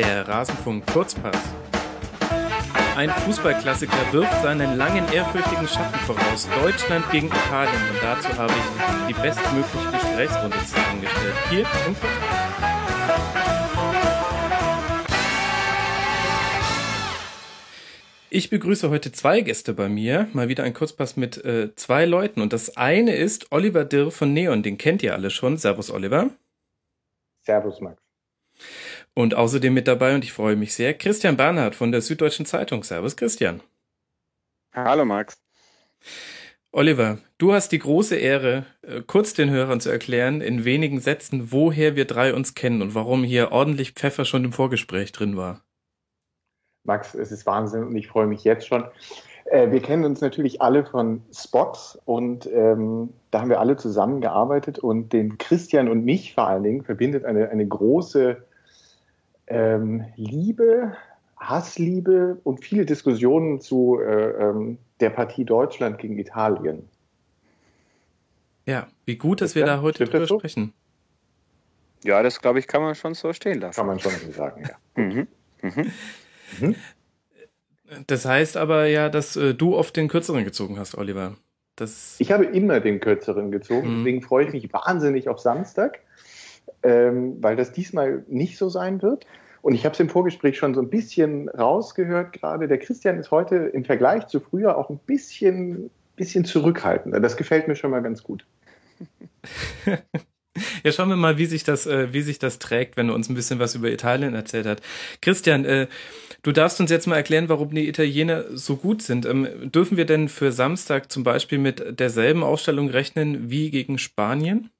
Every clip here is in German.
Der Rasenfunk Kurzpass. Ein Fußballklassiker wirft seinen langen, ehrfürchtigen Schatten voraus. Deutschland gegen Italien. Und dazu habe ich die bestmögliche Gesprächsrunde zusammengestellt. Hier im Ich begrüße heute zwei Gäste bei mir. Mal wieder ein Kurzpass mit äh, zwei Leuten. Und das eine ist Oliver Dirr von Neon. Den kennt ihr alle schon. Servus, Oliver. Servus, Max. Und außerdem mit dabei, und ich freue mich sehr, Christian Bernhard von der Süddeutschen Zeitung. Servus, Christian. Hallo, Max. Oliver, du hast die große Ehre, äh, kurz den Hörern zu erklären, in wenigen Sätzen, woher wir drei uns kennen und warum hier ordentlich Pfeffer schon im Vorgespräch drin war. Max, es ist Wahnsinn und ich freue mich jetzt schon. Äh, wir kennen uns natürlich alle von Spots und ähm, da haben wir alle zusammengearbeitet und den Christian und mich vor allen Dingen verbindet eine, eine große ähm, Liebe, Hassliebe und viele Diskussionen zu äh, ähm, der Partie Deutschland gegen Italien. Ja, wie gut, dass wir da heute drüber so? sprechen. Ja, das glaube ich, kann man schon so stehen lassen. Kann man schon so sagen, ja. Mhm. Mhm. Mhm. Das heißt aber ja, dass äh, du oft den kürzeren gezogen hast, Oliver. Das ich habe immer den kürzeren gezogen, mhm. deswegen freue ich mich wahnsinnig auf Samstag, ähm, weil das diesmal nicht so sein wird. Und ich habe es im Vorgespräch schon so ein bisschen rausgehört gerade. Der Christian ist heute im Vergleich zu früher auch ein bisschen, bisschen zurückhaltender. Das gefällt mir schon mal ganz gut. Ja, schauen wir mal, wie sich das, äh, wie sich das trägt, wenn er uns ein bisschen was über Italien erzählt hat. Christian, äh, du darfst uns jetzt mal erklären, warum die Italiener so gut sind. Ähm, dürfen wir denn für Samstag zum Beispiel mit derselben Ausstellung rechnen wie gegen Spanien?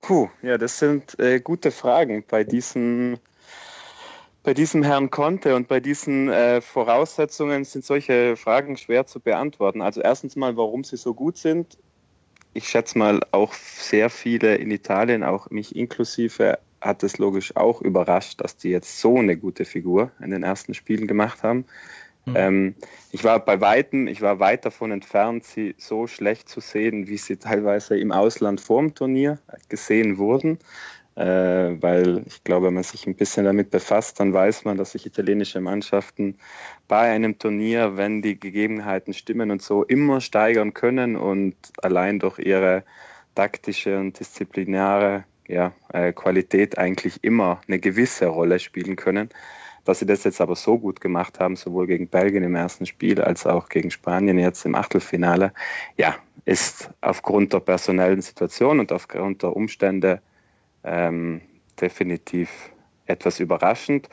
Puh, ja, das sind äh, gute Fragen bei diesem bei diesem Herrn Conte und bei diesen äh, Voraussetzungen sind solche Fragen schwer zu beantworten. Also erstens mal, warum sie so gut sind ich schätze mal, auch sehr viele in Italien, auch mich inklusive, hat es logisch auch überrascht, dass die jetzt so eine gute Figur in den ersten Spielen gemacht haben. Mhm. Ähm, ich war bei Weitem, ich war weit davon entfernt, sie so schlecht zu sehen, wie sie teilweise im Ausland vorm Turnier gesehen wurden äh, weil ich glaube, wenn man sich ein bisschen damit befasst, dann weiß man, dass sich italienische Mannschaften bei einem Turnier, wenn die Gegebenheiten stimmen und so, immer steigern können und allein durch ihre taktische und disziplinäre ja, äh, Qualität eigentlich immer eine gewisse Rolle spielen können. Dass sie das jetzt aber so gut gemacht haben, sowohl gegen Belgien im ersten Spiel als auch gegen Spanien jetzt im Achtelfinale, ja, ist aufgrund der personellen Situation und aufgrund der Umstände ähm, definitiv etwas überraschend.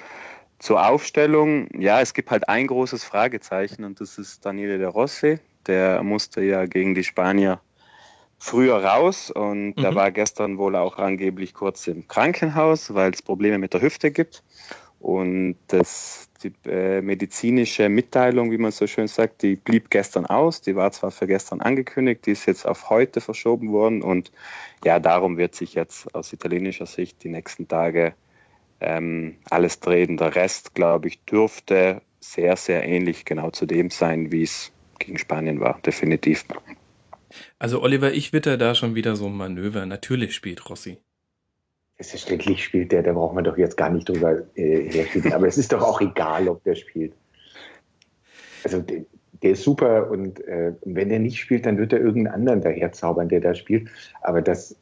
Zur Aufstellung, ja, es gibt halt ein großes Fragezeichen und das ist Daniele de Rossi. Der musste ja gegen die Spanier früher raus und mhm. der war gestern wohl auch angeblich kurz im Krankenhaus, weil es Probleme mit der Hüfte gibt. Und das die äh, medizinische Mitteilung, wie man so schön sagt, die blieb gestern aus. Die war zwar für gestern angekündigt, die ist jetzt auf heute verschoben worden. Und ja, darum wird sich jetzt aus italienischer Sicht die nächsten Tage ähm, alles drehen. Der Rest, glaube ich, dürfte sehr, sehr ähnlich genau zu dem sein, wie es gegen Spanien war, definitiv. Also Oliver, ich witter da schon wieder so ein Manöver. Natürlich spielt Rossi. Selbstverständlich spielt der, da braucht man doch jetzt gar nicht drüber äh, herstellen. Aber es ist doch auch egal, ob der spielt. Also der, der ist super und äh, wenn der nicht spielt, dann wird er irgendeinen anderen daherzaubern, der da spielt. Aber dass,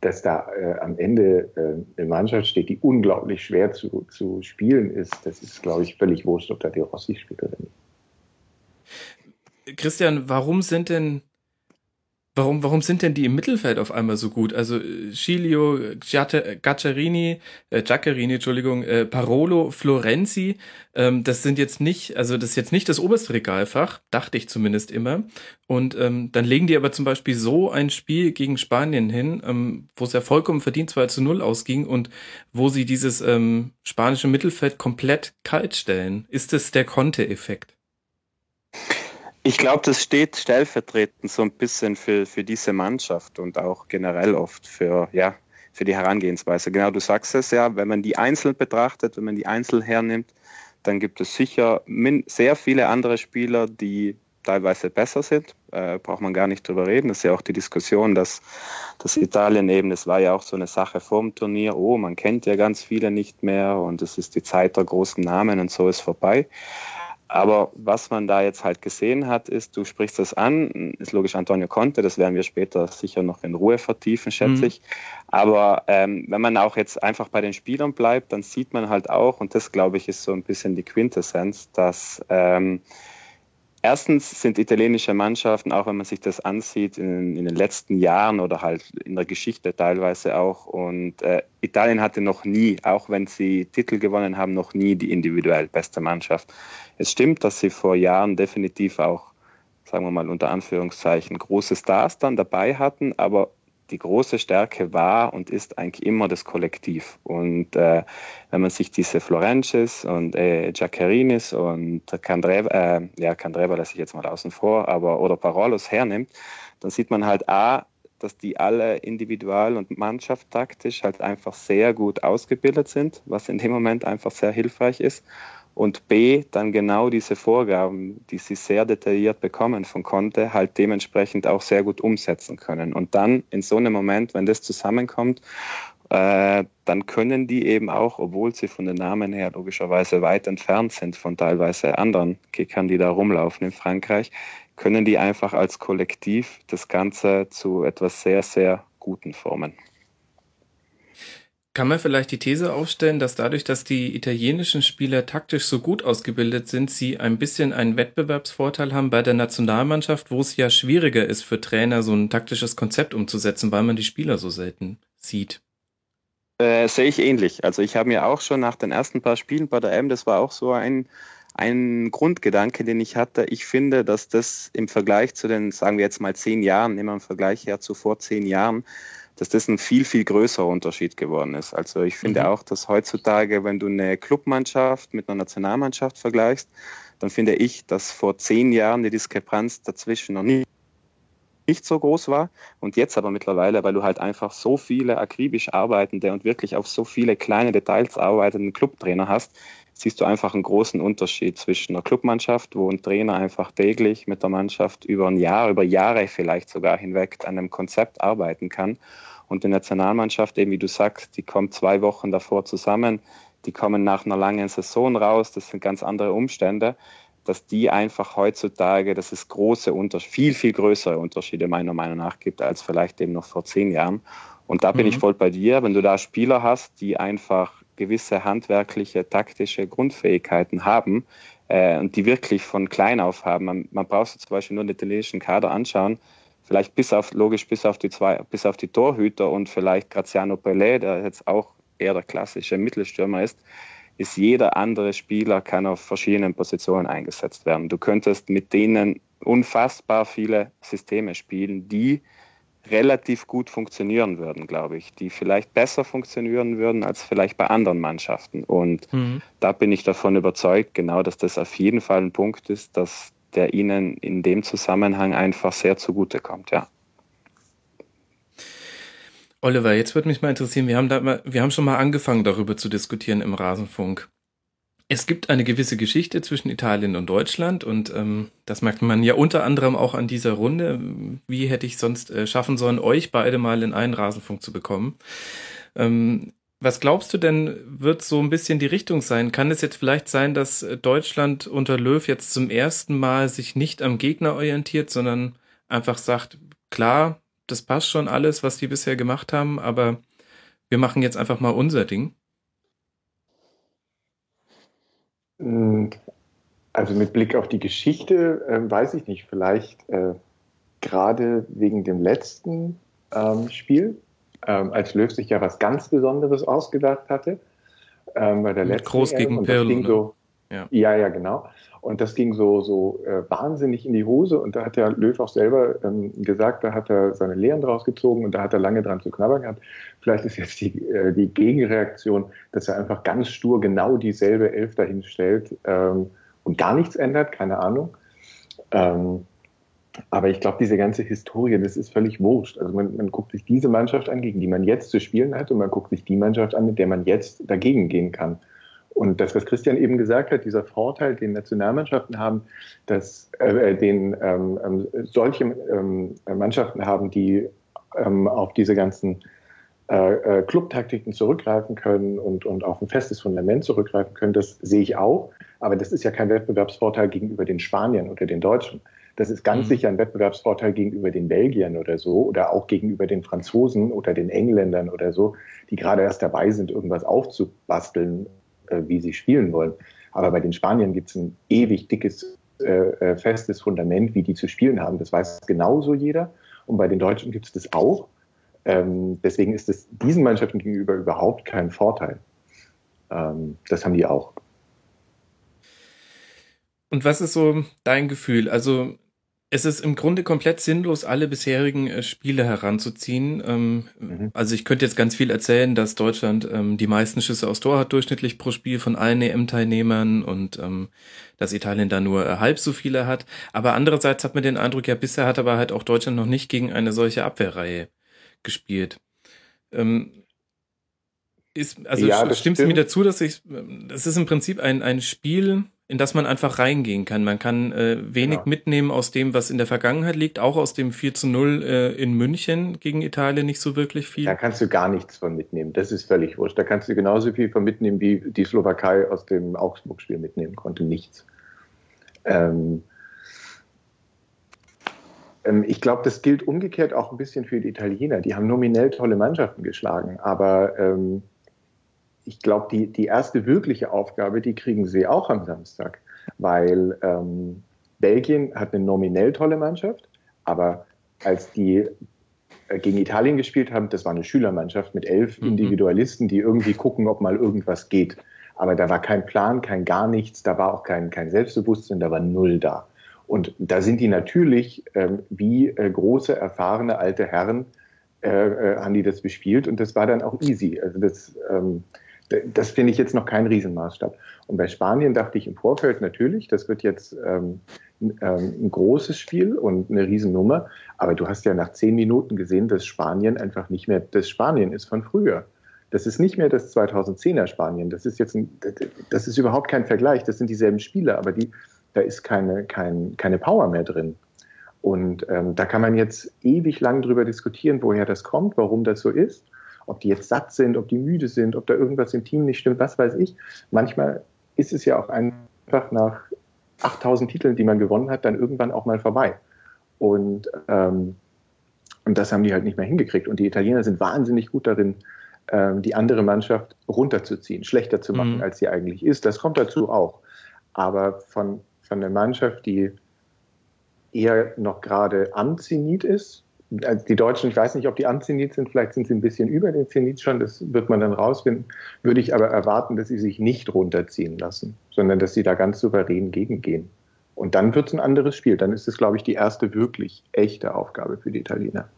dass da äh, am Ende äh, eine Mannschaft steht, die unglaublich schwer zu, zu spielen ist, das ist, glaube ich, völlig wurscht, ob da der Rossi spielt oder nicht. Christian, warum sind denn Warum, warum sind denn die im Mittelfeld auf einmal so gut? Also Giglio, Gaccarini, äh, Giaccherini, Entschuldigung, äh, Parolo, Florenzi, ähm, das sind jetzt nicht, also das ist jetzt nicht das oberste Regalfach, dachte ich zumindest immer. Und ähm, dann legen die aber zum Beispiel so ein Spiel gegen Spanien hin, ähm, wo es ja vollkommen verdient 2 zu 0 ausging und wo sie dieses ähm, spanische Mittelfeld komplett kalt stellen. Ist es der Conte-Effekt? Ich glaube, das steht stellvertretend so ein bisschen für, für diese Mannschaft und auch generell oft für, ja, für die Herangehensweise. Genau, du sagst es ja, wenn man die einzeln betrachtet, wenn man die einzeln hernimmt, dann gibt es sicher sehr viele andere Spieler, die teilweise besser sind, äh, braucht man gar nicht drüber reden. Das ist ja auch die Diskussion, dass, dass Italien eben, das war ja auch so eine Sache vorm Turnier, oh, man kennt ja ganz viele nicht mehr und es ist die Zeit der großen Namen und so ist vorbei. Aber was man da jetzt halt gesehen hat, ist, du sprichst das an, ist logisch Antonio Conte, das werden wir später sicher noch in Ruhe vertiefen, schätze mhm. ich. Aber ähm, wenn man auch jetzt einfach bei den Spielern bleibt, dann sieht man halt auch, und das glaube ich ist so ein bisschen die Quintessenz, dass ähm, Erstens sind italienische Mannschaften, auch wenn man sich das ansieht, in, in den letzten Jahren oder halt in der Geschichte teilweise auch. Und äh, Italien hatte noch nie, auch wenn sie Titel gewonnen haben, noch nie die individuell beste Mannschaft. Es stimmt, dass sie vor Jahren definitiv auch, sagen wir mal unter Anführungszeichen, große Stars dann dabei hatten, aber die große Stärke war und ist eigentlich immer das Kollektiv. Und äh, wenn man sich diese Florences und äh, Giaccherinis und Candreva, äh, ja, Candreva lasse ich jetzt mal außen vor, aber oder Parolos hernimmt, dann sieht man halt A, dass die alle individual und mannschaftstaktisch halt einfach sehr gut ausgebildet sind, was in dem Moment einfach sehr hilfreich ist und B, dann genau diese Vorgaben, die sie sehr detailliert bekommen von Conte, halt dementsprechend auch sehr gut umsetzen können. Und dann in so einem Moment, wenn das zusammenkommt, äh, dann können die eben auch, obwohl sie von den Namen her logischerweise weit entfernt sind von teilweise anderen Kickern, die da rumlaufen in Frankreich, können die einfach als Kollektiv das Ganze zu etwas sehr, sehr Guten formen. Kann man vielleicht die These aufstellen, dass dadurch, dass die italienischen Spieler taktisch so gut ausgebildet sind, sie ein bisschen einen Wettbewerbsvorteil haben bei der Nationalmannschaft, wo es ja schwieriger ist für Trainer, so ein taktisches Konzept umzusetzen, weil man die Spieler so selten sieht? Äh, sehe ich ähnlich. Also ich habe mir auch schon nach den ersten paar Spielen bei der M, das war auch so ein, ein Grundgedanke, den ich hatte. Ich finde, dass das im Vergleich zu den, sagen wir jetzt mal zehn Jahren, nehmen wir im Vergleich her zu vor zehn Jahren, dass das ein viel, viel größerer Unterschied geworden ist. Also ich finde mhm. auch, dass heutzutage, wenn du eine Clubmannschaft mit einer Nationalmannschaft vergleichst, dann finde ich, dass vor zehn Jahren die Diskrepanz dazwischen noch nie nicht so groß war und jetzt aber mittlerweile, weil du halt einfach so viele akribisch arbeitende und wirklich auf so viele kleine Details arbeitenden Clubtrainer hast, siehst du einfach einen großen Unterschied zwischen einer Clubmannschaft, wo ein Trainer einfach täglich mit der Mannschaft über ein Jahr, über Jahre vielleicht sogar hinweg an einem Konzept arbeiten kann und die Nationalmannschaft, eben wie du sagst, die kommt zwei Wochen davor zusammen, die kommen nach einer langen Saison raus, das sind ganz andere Umstände, dass die einfach heutzutage, dass es große Unterschiede, viel, viel größere Unterschiede meiner Meinung nach gibt, als vielleicht eben noch vor zehn Jahren. Und da bin mhm. ich voll bei dir, wenn du da Spieler hast, die einfach gewisse handwerkliche, taktische Grundfähigkeiten haben äh, und die wirklich von klein auf haben. Man, man braucht zum Beispiel nur den italienischen Kader anschauen, vielleicht bis auf, logisch, bis auf die zwei, bis auf die Torhüter und vielleicht Graziano Pelé, der jetzt auch eher der klassische Mittelstürmer ist, ist jeder andere Spieler kann auf verschiedenen Positionen eingesetzt werden. Du könntest mit denen unfassbar viele Systeme spielen, die relativ gut funktionieren würden, glaube ich, die vielleicht besser funktionieren würden als vielleicht bei anderen Mannschaften. Und mhm. da bin ich davon überzeugt, genau, dass das auf jeden Fall ein Punkt ist, dass der ihnen in dem Zusammenhang einfach sehr zugutekommt, ja. Oliver, jetzt würde mich mal interessieren, wir haben da mal, wir haben schon mal angefangen, darüber zu diskutieren im Rasenfunk. Es gibt eine gewisse Geschichte zwischen Italien und Deutschland und ähm, das merkt man ja unter anderem auch an dieser Runde. Wie hätte ich sonst äh, schaffen sollen, euch beide mal in einen Rasenfunk zu bekommen? Ähm, was glaubst du denn, wird so ein bisschen die Richtung sein? Kann es jetzt vielleicht sein, dass Deutschland unter Löw jetzt zum ersten Mal sich nicht am Gegner orientiert, sondern einfach sagt, klar, das passt schon alles, was die bisher gemacht haben, aber wir machen jetzt einfach mal unser Ding? Hm, also mit Blick auf die Geschichte äh, weiß ich nicht, vielleicht äh, gerade wegen dem letzten ähm, Spiel, ähm, als Löw sich ja was ganz Besonderes ausgedacht hatte. Ähm, bei der letzten Groß gegen Pirlo. Ne? So, ja. ja, ja, genau. Und das ging so, so äh, wahnsinnig in die Hose. Und da hat der Löw auch selber ähm, gesagt, da hat er seine Lehren draus gezogen und da hat er lange dran zu knabbern gehabt. Vielleicht ist jetzt die, äh, die Gegenreaktion, dass er einfach ganz stur genau dieselbe Elf dahinstellt ähm, und gar nichts ändert, keine Ahnung. Ähm, aber ich glaube, diese ganze Historie, das ist völlig wurscht. Also man, man, guckt sich diese Mannschaft an, gegen die man jetzt zu spielen hat, und man guckt sich die Mannschaft an, mit der man jetzt dagegen gehen kann. Und das, was Christian eben gesagt hat, dieser Vorteil, den Nationalmannschaften haben, dass äh, den ähm, ähm solche ähm, Mannschaften haben, die ähm, auf diese ganzen äh, äh, Clubtaktiken zurückgreifen können und, und auf ein festes Fundament zurückgreifen können, das sehe ich auch. Aber das ist ja kein Wettbewerbsvorteil gegenüber den Spaniern oder den Deutschen. Das ist ganz mhm. sicher ein Wettbewerbsvorteil gegenüber den Belgiern oder so oder auch gegenüber den Franzosen oder den Engländern oder so, die gerade erst dabei sind, irgendwas aufzubasteln, äh, wie sie spielen wollen. Aber bei den Spaniern gibt es ein ewig dickes, äh, äh, festes Fundament, wie die zu spielen haben. Das weiß genauso jeder. Und bei den Deutschen gibt es das auch. Ähm, deswegen ist es diesen Mannschaften gegenüber überhaupt kein Vorteil. Ähm, das haben die auch. Und was ist so dein Gefühl? Also es ist im Grunde komplett sinnlos, alle bisherigen äh, Spiele heranzuziehen. Ähm, mhm. Also ich könnte jetzt ganz viel erzählen, dass Deutschland ähm, die meisten Schüsse aus Tor hat durchschnittlich pro Spiel von allen EM-Teilnehmern und ähm, dass Italien da nur äh, halb so viele hat. Aber andererseits hat man den Eindruck, ja bisher hat aber halt auch Deutschland noch nicht gegen eine solche Abwehrreihe gespielt. Ähm, ist, also ja, stimmst du mir dazu, dass ich, das ist im Prinzip ein, ein Spiel, in das man einfach reingehen kann. Man kann äh, wenig genau. mitnehmen aus dem, was in der Vergangenheit liegt, auch aus dem 4 zu 0 äh, in München gegen Italien nicht so wirklich viel. Da kannst du gar nichts von mitnehmen. Das ist völlig wurscht. Da kannst du genauso viel von mitnehmen, wie die Slowakei aus dem Augsburg-Spiel mitnehmen konnte. Nichts. Ähm, ähm, ich glaube, das gilt umgekehrt auch ein bisschen für die Italiener. Die haben nominell tolle Mannschaften geschlagen, aber ähm, ich glaube, die, die erste wirkliche Aufgabe, die kriegen sie auch am Samstag, weil ähm, Belgien hat eine nominell tolle Mannschaft, aber als die äh, gegen Italien gespielt haben, das war eine Schülermannschaft mit elf mhm. Individualisten, die irgendwie gucken, ob mal irgendwas geht. Aber da war kein Plan, kein gar nichts, da war auch kein, kein Selbstbewusstsein, da war null da. Und da sind die natürlich ähm, wie äh, große, erfahrene alte Herren, äh, äh, haben die das bespielt und das war dann auch easy. Also das, ähm, das finde ich jetzt noch kein Riesenmaßstab. Und bei Spanien dachte ich im Vorfeld natürlich, das wird jetzt ähm, ähm, ein großes Spiel und eine Riesennummer. Aber du hast ja nach zehn Minuten gesehen, dass Spanien einfach nicht mehr das Spanien ist von früher. Das ist nicht mehr das 2010er Spanien. Das ist jetzt ein, das ist überhaupt kein Vergleich. Das sind dieselben Spieler, aber die, da ist keine, kein, keine Power mehr drin. Und ähm, da kann man jetzt ewig lang drüber diskutieren, woher das kommt, warum das so ist ob die jetzt satt sind, ob die müde sind, ob da irgendwas im Team nicht stimmt, was weiß ich. Manchmal ist es ja auch einfach nach 8000 Titeln, die man gewonnen hat, dann irgendwann auch mal vorbei. Und, ähm, und das haben die halt nicht mehr hingekriegt. Und die Italiener sind wahnsinnig gut darin, ähm, die andere Mannschaft runterzuziehen, schlechter zu machen, mhm. als sie eigentlich ist. Das kommt dazu auch. Aber von, von der Mannschaft, die eher noch gerade am Zenit ist, die Deutschen, ich weiß nicht, ob die am Zenit sind, vielleicht sind sie ein bisschen über den Zenit schon, das wird man dann rausfinden, würde ich aber erwarten, dass sie sich nicht runterziehen lassen, sondern dass sie da ganz souverän gegengehen. Und dann wird es ein anderes Spiel. Dann ist es, glaube ich, die erste wirklich echte Aufgabe für die Italiener.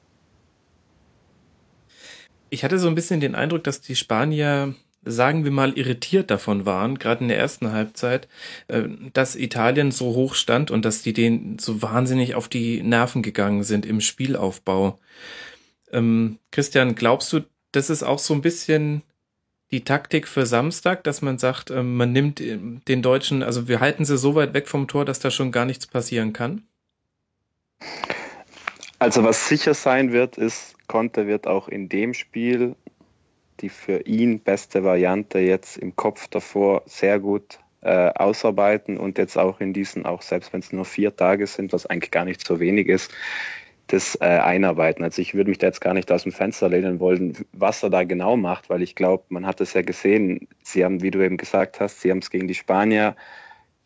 Ich hatte so ein bisschen den Eindruck, dass die Spanier sagen wir mal, irritiert davon waren, gerade in der ersten Halbzeit, äh, dass Italien so hoch stand und dass die denen so wahnsinnig auf die Nerven gegangen sind im Spielaufbau. Ähm, Christian, glaubst du, das ist auch so ein bisschen die Taktik für Samstag, dass man sagt, ähm, man nimmt äh, den Deutschen, also wir halten sie so weit weg vom Tor, dass da schon gar nichts passieren kann? Also was sicher sein wird, ist, Conte wird auch in dem Spiel die für ihn beste Variante jetzt im Kopf davor sehr gut äh, ausarbeiten und jetzt auch in diesen, auch selbst wenn es nur vier Tage sind, was eigentlich gar nicht so wenig ist, das äh, einarbeiten. Also ich würde mich da jetzt gar nicht aus dem Fenster lehnen wollen, was er da genau macht, weil ich glaube, man hat es ja gesehen, sie haben, wie du eben gesagt hast, sie haben es gegen die Spanier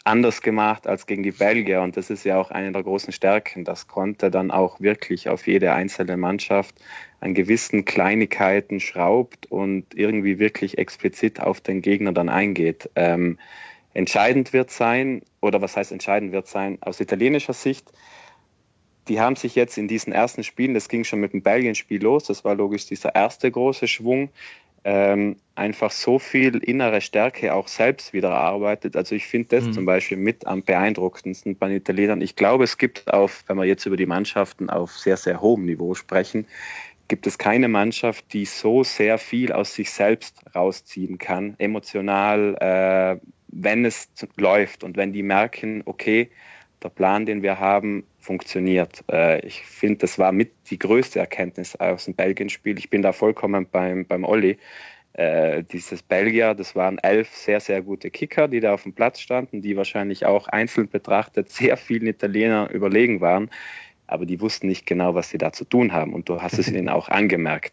anders gemacht als gegen die Belgier. Und das ist ja auch eine der großen Stärken. Das konnte dann auch wirklich auf jede einzelne Mannschaft an gewissen Kleinigkeiten schraubt und irgendwie wirklich explizit auf den Gegner dann eingeht. Ähm, entscheidend wird sein, oder was heißt entscheidend wird sein, aus italienischer Sicht, die haben sich jetzt in diesen ersten Spielen, das ging schon mit dem Belgien-Spiel los, das war logisch dieser erste große Schwung, ähm, einfach so viel innere Stärke auch selbst wieder erarbeitet. Also ich finde das mhm. zum Beispiel mit am beeindruckendsten bei den Italienern. Ich glaube, es gibt auf, wenn wir jetzt über die Mannschaften auf sehr, sehr hohem Niveau sprechen, gibt es keine Mannschaft, die so sehr viel aus sich selbst rausziehen kann, emotional, äh, wenn es läuft und wenn die merken, okay, der Plan, den wir haben, funktioniert. Äh, ich finde, das war mit die größte Erkenntnis aus dem Belgien-Spiel. Ich bin da vollkommen beim, beim Olli. Äh, dieses Belgier, das waren elf sehr, sehr gute Kicker, die da auf dem Platz standen, die wahrscheinlich auch einzeln betrachtet sehr vielen Italiener überlegen waren aber die wussten nicht genau, was sie da zu tun haben. Und du hast es ihnen auch angemerkt.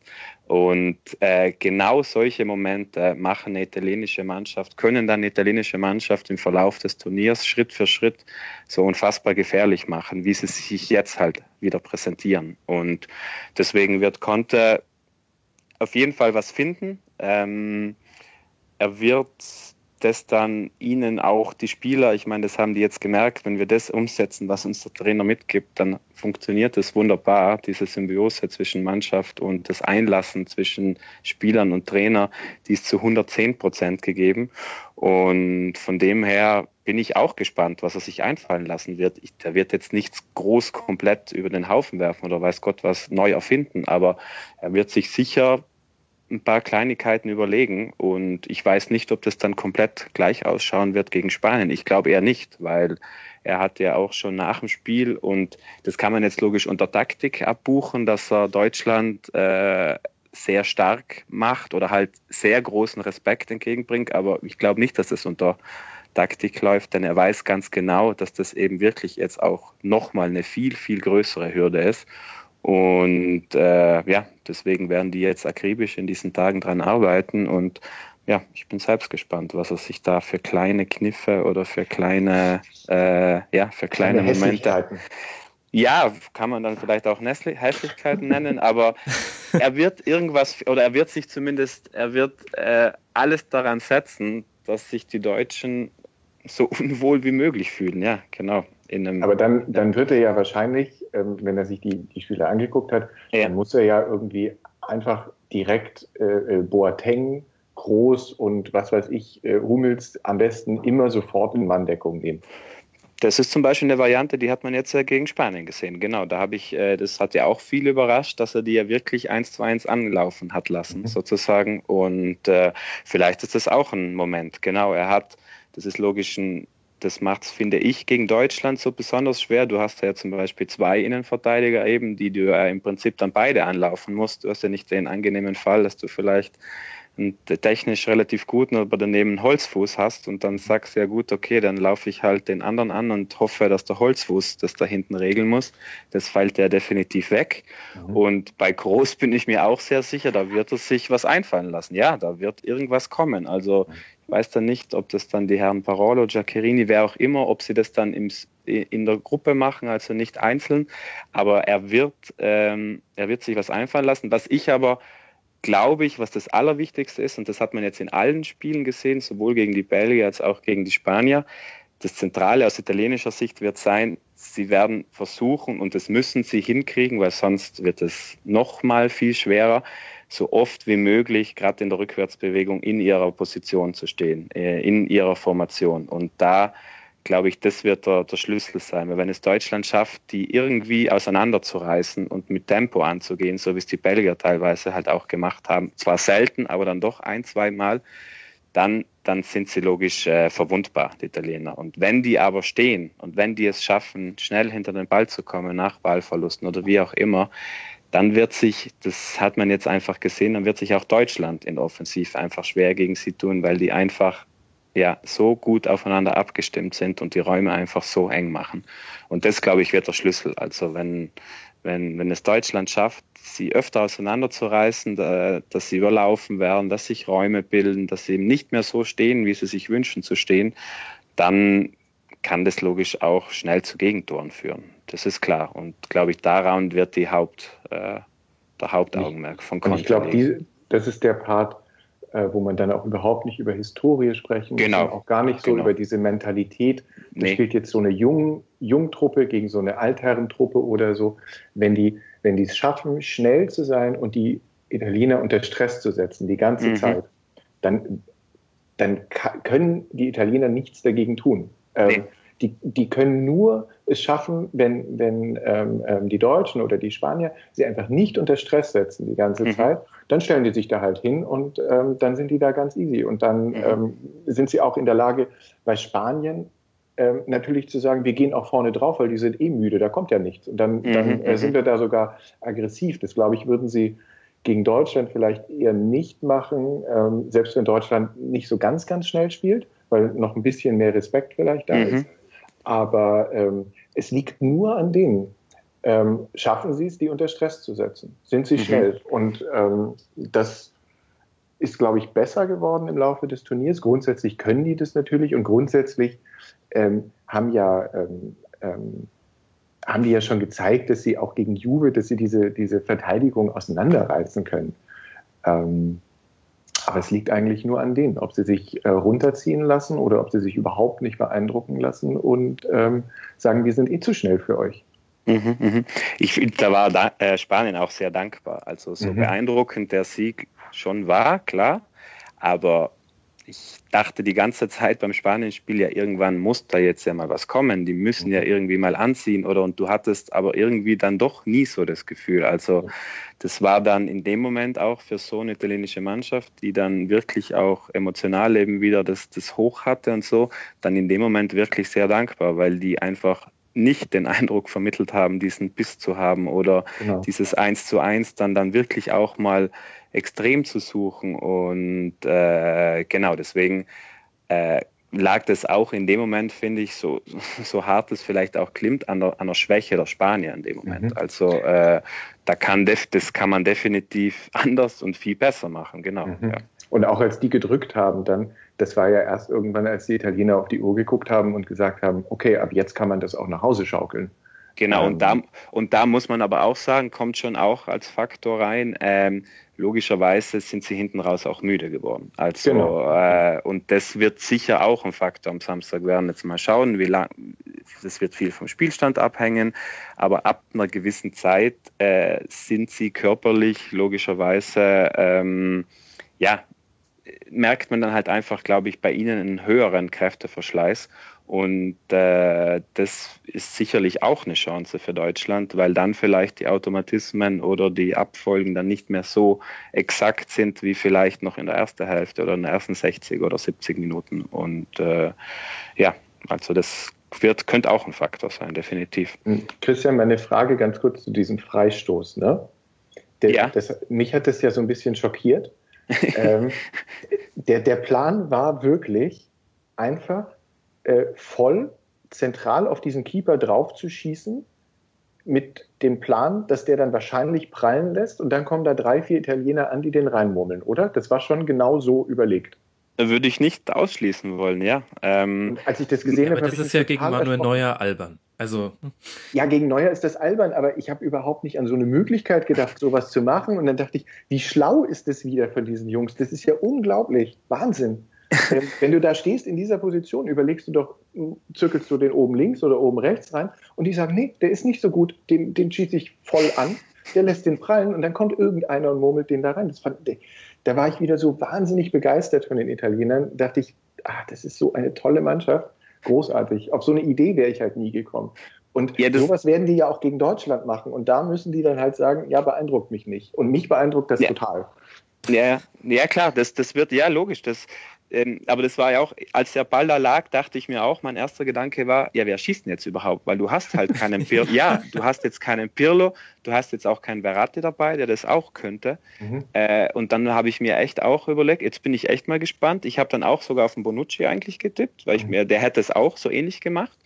Und äh, genau solche Momente machen eine italienische Mannschaft, können dann eine italienische Mannschaft im Verlauf des Turniers Schritt für Schritt so unfassbar gefährlich machen, wie sie sich jetzt halt wieder präsentieren. Und deswegen wird Conte auf jeden Fall was finden. Ähm, er wird das dann ihnen auch die Spieler, ich meine, das haben die jetzt gemerkt, wenn wir das umsetzen, was uns der Trainer mitgibt, dann funktioniert das wunderbar, diese Symbiose zwischen Mannschaft und das Einlassen zwischen Spielern und Trainer, die ist zu 110 Prozent gegeben. Und von dem her bin ich auch gespannt, was er sich einfallen lassen wird. Ich, der wird jetzt nichts groß komplett über den Haufen werfen oder weiß Gott was neu erfinden, aber er wird sich sicher ein paar Kleinigkeiten überlegen und ich weiß nicht, ob das dann komplett gleich ausschauen wird gegen Spanien. Ich glaube eher nicht, weil er hat ja auch schon nach dem Spiel und das kann man jetzt logisch unter Taktik abbuchen, dass er Deutschland äh, sehr stark macht oder halt sehr großen Respekt entgegenbringt, aber ich glaube nicht, dass das unter Taktik läuft, denn er weiß ganz genau, dass das eben wirklich jetzt auch nochmal eine viel, viel größere Hürde ist. Und äh, ja, deswegen werden die jetzt akribisch in diesen Tagen dran arbeiten und ja, ich bin selbst gespannt, was er sich da für kleine Kniffe oder für kleine, äh, ja, für kleine Momente. Ja, kann man dann vielleicht auch Hässlichkeiten nennen, aber er wird irgendwas oder er wird sich zumindest, er wird äh, alles daran setzen, dass sich die Deutschen so unwohl wie möglich fühlen. Ja, genau. Aber dann, dann wird er ja wahrscheinlich, ähm, wenn er sich die, die Spiele angeguckt hat, ja. dann muss er ja irgendwie einfach direkt äh, äh, Boateng, Groß und was weiß ich, äh, Hummels am besten immer sofort in Manndeckung nehmen. Das ist zum Beispiel eine Variante, die hat man jetzt ja gegen Spanien gesehen. Genau, da habe ich, äh, das hat ja auch viel überrascht, dass er die ja wirklich eins zu eins anlaufen hat lassen, mhm. sozusagen. Und äh, vielleicht ist das auch ein Moment. Genau, er hat, das ist logisch ein das macht es, finde ich, gegen Deutschland so besonders schwer. Du hast ja zum Beispiel zwei Innenverteidiger eben, die du ja im Prinzip dann beide anlaufen musst. Du hast ja nicht den angenehmen Fall, dass du vielleicht einen technisch relativ guten, aber daneben einen Holzfuß hast und dann sagst du ja gut, okay, dann laufe ich halt den anderen an und hoffe, dass der Holzfuß das da hinten regeln muss. Das fällt ja definitiv weg. Mhm. Und bei Groß bin ich mir auch sehr sicher, da wird es sich was einfallen lassen. Ja, da wird irgendwas kommen. Also weiß dann nicht, ob das dann die Herren Parolo, Giaccherini, wer auch immer, ob sie das dann im, in der Gruppe machen, also nicht einzeln. Aber er wird, ähm, er wird sich was einfallen lassen. Was ich aber glaube ich, was das Allerwichtigste ist, und das hat man jetzt in allen Spielen gesehen, sowohl gegen die Belgier als auch gegen die Spanier, das Zentrale aus italienischer Sicht wird sein, sie werden versuchen, und das müssen sie hinkriegen, weil sonst wird es noch mal viel schwerer, so oft wie möglich, gerade in der Rückwärtsbewegung, in ihrer Position zu stehen, äh, in ihrer Formation. Und da glaube ich, das wird der, der Schlüssel sein. Weil wenn es Deutschland schafft, die irgendwie auseinanderzureißen und mit Tempo anzugehen, so wie es die Belgier teilweise halt auch gemacht haben, zwar selten, aber dann doch ein, zwei Mal, dann, dann sind sie logisch äh, verwundbar, die Italiener. Und wenn die aber stehen und wenn die es schaffen, schnell hinter den Ball zu kommen nach Ballverlusten oder wie auch immer, dann wird sich, das hat man jetzt einfach gesehen, dann wird sich auch Deutschland in Offensiv einfach schwer gegen sie tun, weil die einfach ja so gut aufeinander abgestimmt sind und die Räume einfach so eng machen. Und das, glaube ich, wird der Schlüssel. Also wenn, wenn, wenn es Deutschland schafft, sie öfter auseinanderzureißen, dass sie überlaufen werden, dass sich Räume bilden, dass sie eben nicht mehr so stehen, wie sie sich wünschen zu stehen, dann kann das logisch auch schnell zu Gegentoren führen. Das ist klar. Und glaube ich, daran wird die Haupt, äh, der Hauptaugenmerk von Conte. Ich glaube, das ist der Part, äh, wo man dann auch überhaupt nicht über Historie sprechen genau. muss, auch gar nicht so genau. über diese Mentalität. Das nee. spielt jetzt so eine Jung, Jungtruppe gegen so eine Altherrentruppe oder so. Wenn die, wenn die es schaffen, schnell zu sein und die Italiener unter Stress zu setzen, die ganze mhm. Zeit, dann, dann können die Italiener nichts dagegen tun. Ähm, nee die, die können nur es schaffen, wenn, wenn ähm, ähm, die Deutschen oder die Spanier sie einfach nicht unter Stress setzen die ganze mhm. Zeit. Dann stellen die sich da halt hin und ähm, dann sind die da ganz easy. Und dann mhm. ähm, sind sie auch in der Lage, bei Spanien ähm, natürlich zu sagen, wir gehen auch vorne drauf, weil die sind eh müde, da kommt ja nichts. Und dann, mhm. dann äh, sind wir da sogar aggressiv. Das glaube ich, würden sie gegen Deutschland vielleicht eher nicht machen, ähm, selbst wenn Deutschland nicht so ganz, ganz schnell spielt, weil noch ein bisschen mehr Respekt vielleicht da mhm. ist. Aber ähm, es liegt nur an denen. Ähm, schaffen sie es, die unter Stress zu setzen? Sind sie mhm. schnell? Und ähm, das ist, glaube ich, besser geworden im Laufe des Turniers. Grundsätzlich können die das natürlich und grundsätzlich ähm, haben ja ähm, ähm, haben die ja schon gezeigt, dass sie auch gegen Juve, dass sie diese, diese Verteidigung auseinanderreißen können. Ähm, aber es liegt eigentlich nur an denen, ob sie sich äh, runterziehen lassen oder ob sie sich überhaupt nicht beeindrucken lassen und ähm, sagen, wir sind eh zu schnell für euch. Mhm, mhm. Ich finde, da war da, äh, Spanien auch sehr dankbar. Also so mhm. beeindruckend der Sieg schon war, klar. Aber ich dachte die ganze Zeit beim Spanien-Spiel ja, irgendwann muss da jetzt ja mal was kommen. Die müssen ja mhm. irgendwie mal anziehen oder und du hattest aber irgendwie dann doch nie so das Gefühl. Also das war dann in dem Moment auch für so eine italienische Mannschaft, die dann wirklich auch emotional eben wieder das, das Hoch hatte und so, dann in dem Moment wirklich sehr dankbar, weil die einfach nicht den Eindruck vermittelt haben, diesen Biss zu haben oder genau. dieses Eins zu eins dann dann wirklich auch mal extrem zu suchen. Und äh, genau deswegen äh, lag das auch in dem Moment, finde ich, so, so hart es vielleicht auch klingt, an der, an der Schwäche der Spanier in dem Moment. Mhm. Also äh, da kann def, das kann man definitiv anders und viel besser machen, genau. Mhm. Ja. Und auch als die gedrückt haben, dann, das war ja erst irgendwann, als die Italiener auf die Uhr geguckt haben und gesagt haben, okay, ab jetzt kann man das auch nach Hause schaukeln. Genau, ähm, und, da, und da muss man aber auch sagen, kommt schon auch als Faktor rein, ähm, logischerweise sind sie hinten raus auch müde geworden. Also, genau. äh, und das wird sicher auch ein Faktor am Samstag. Werden jetzt mal schauen, wie lang, das wird viel vom Spielstand abhängen, aber ab einer gewissen Zeit äh, sind sie körperlich logischerweise, ähm, ja, merkt man dann halt einfach, glaube ich, bei ihnen einen höheren Kräfteverschleiß. Und äh, das ist sicherlich auch eine Chance für Deutschland, weil dann vielleicht die Automatismen oder die Abfolgen dann nicht mehr so exakt sind wie vielleicht noch in der ersten Hälfte oder in den ersten 60 oder 70 Minuten. Und äh, ja, also das wird, könnte auch ein Faktor sein, definitiv. Hm, Christian, meine Frage ganz kurz zu diesem Freistoß. Ne? Der, ja. Das, mich hat das ja so ein bisschen schockiert ähm, der, der Plan war wirklich einfach äh, voll zentral auf diesen Keeper draufzuschießen mit dem Plan, dass der dann wahrscheinlich prallen lässt und dann kommen da drei, vier Italiener an, die den reinmurmeln, oder? Das war schon genau so überlegt. Würde ich nicht ausschließen wollen, ja. Ähm, als ich das gesehen ja, habe, das ist ja gegen Manuel Neuer albern. Also hm. ja, gegen Neuer ist das albern, aber ich habe überhaupt nicht an so eine Möglichkeit gedacht, sowas zu machen. Und dann dachte ich, wie schlau ist das wieder von diesen Jungs? Das ist ja unglaublich, Wahnsinn. Wenn, wenn, du da stehst in dieser Position, überlegst du doch, zirkelst du den oben links oder oben rechts rein und die sagen, nee, der ist nicht so gut, den, den schieße ich voll an, der lässt den prallen und dann kommt irgendeiner und murmelt den da rein. Das fand, da war ich wieder so wahnsinnig begeistert von den Italienern, dachte ich, ah, das ist so eine tolle Mannschaft großartig. Auf so eine Idee wäre ich halt nie gekommen. Und ja, sowas werden die ja auch gegen Deutschland machen. Und da müssen die dann halt sagen, ja, beeindruckt mich nicht. Und mich beeindruckt das ja. total. Ja, ja klar, das, das wird, ja logisch, das, ähm, aber das war ja auch, als der Ball da lag, dachte ich mir auch, mein erster Gedanke war, ja, wer schießt denn jetzt überhaupt? Weil du hast halt keinen Pirlo, ja, du hast jetzt keinen Pirlo, du hast jetzt auch keinen Verratti dabei, der das auch könnte. Mhm. Äh, und dann habe ich mir echt auch überlegt, jetzt bin ich echt mal gespannt. Ich habe dann auch sogar auf den Bonucci eigentlich getippt, weil ich mhm. mir, der hätte es auch so ähnlich gemacht.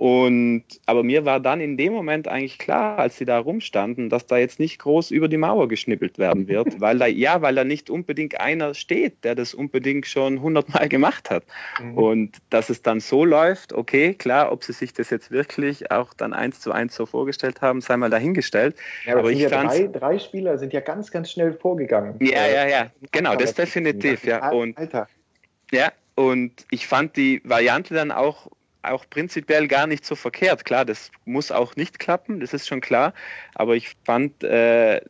Und aber mir war dann in dem Moment eigentlich klar, als sie da rumstanden, dass da jetzt nicht groß über die Mauer geschnippelt werden wird, weil da ja, weil da nicht unbedingt einer steht, der das unbedingt schon hundertmal gemacht hat. Mhm. Und dass es dann so läuft, okay, klar, ob sie sich das jetzt wirklich auch dann eins zu eins so vorgestellt haben, sei mal dahingestellt. Ja, aber, aber ich ja drei, drei Spieler sind ja ganz, ganz schnell vorgegangen. Ja, ja, ja, genau, das definitiv, ja. Und Alter. ja, und ich fand die Variante dann auch auch prinzipiell gar nicht so verkehrt. Klar, das muss auch nicht klappen, das ist schon klar. Aber ich fand, äh,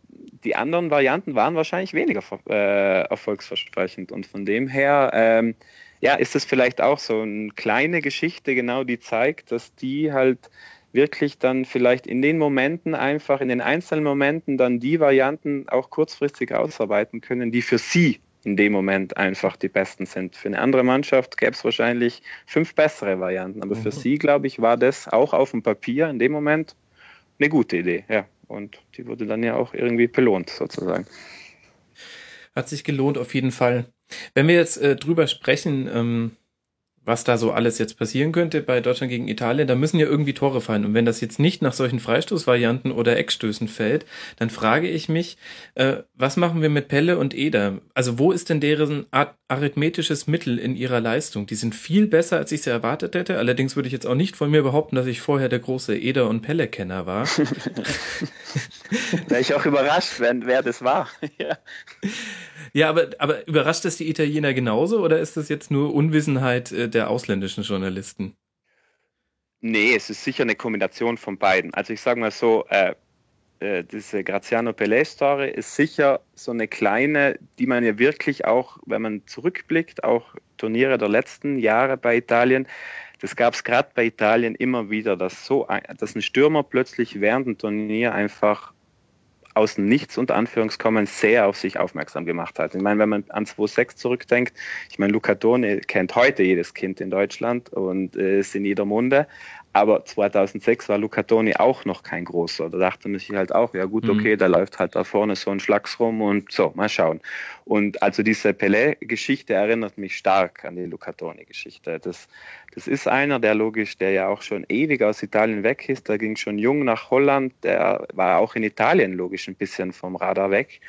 die anderen Varianten waren wahrscheinlich weniger äh, erfolgsversprechend. Und von dem her, ähm, ja, ist es vielleicht auch so eine kleine Geschichte, genau, die zeigt, dass die halt wirklich dann vielleicht in den Momenten einfach, in den einzelnen Momenten dann die Varianten auch kurzfristig ausarbeiten können, die für sie in dem Moment einfach die besten sind. Für eine andere Mannschaft gäbe es wahrscheinlich fünf bessere Varianten, aber mhm. für sie, glaube ich, war das auch auf dem Papier in dem Moment eine gute Idee, ja. Und die wurde dann ja auch irgendwie belohnt, sozusagen. Hat sich gelohnt, auf jeden Fall. Wenn wir jetzt äh, drüber sprechen, ähm, was da so alles jetzt passieren könnte bei Deutschland gegen Italien, da müssen ja irgendwie Tore fallen. Und wenn das jetzt nicht nach solchen Freistoßvarianten oder Eckstößen fällt, dann frage ich mich, äh, was machen wir mit Pelle und Eder? Also wo ist denn deren arithmetisches Mittel in ihrer Leistung? Die sind viel besser, als ich sie erwartet hätte. Allerdings würde ich jetzt auch nicht von mir behaupten, dass ich vorher der große Eder- und Pelle-Kenner war. Wäre ich auch überrascht, wenn, wer das war. ja. Ja, aber, aber überrascht das die Italiener genauso oder ist das jetzt nur Unwissenheit äh, der ausländischen Journalisten? Nee, es ist sicher eine Kombination von beiden. Also ich sage mal so, äh, äh, diese Graziano Pelé-Story ist sicher so eine kleine, die man ja wirklich auch, wenn man zurückblickt, auch Turniere der letzten Jahre bei Italien, das gab es gerade bei Italien immer wieder, dass so ein, dass ein Stürmer plötzlich während dem Turnier einfach aus Nichts unter Anführungskommen sehr auf sich aufmerksam gemacht hat. Ich meine, wenn man an 2.6 zurückdenkt, ich meine, Luca Toni kennt heute jedes Kind in Deutschland und äh, ist in jeder Munde. Aber 2006 war Luca Toni auch noch kein großer. Da dachte man sich halt auch, ja gut, mhm. okay, da läuft halt da vorne so ein Schlags rum und so, mal schauen. Und also diese Pelé-Geschichte erinnert mich stark an die Luca Toni-Geschichte. Das, das ist einer, der logisch, der ja auch schon ewig aus Italien weg ist. Der ging schon jung nach Holland. Der war auch in Italien logisch ein bisschen vom Radar weg.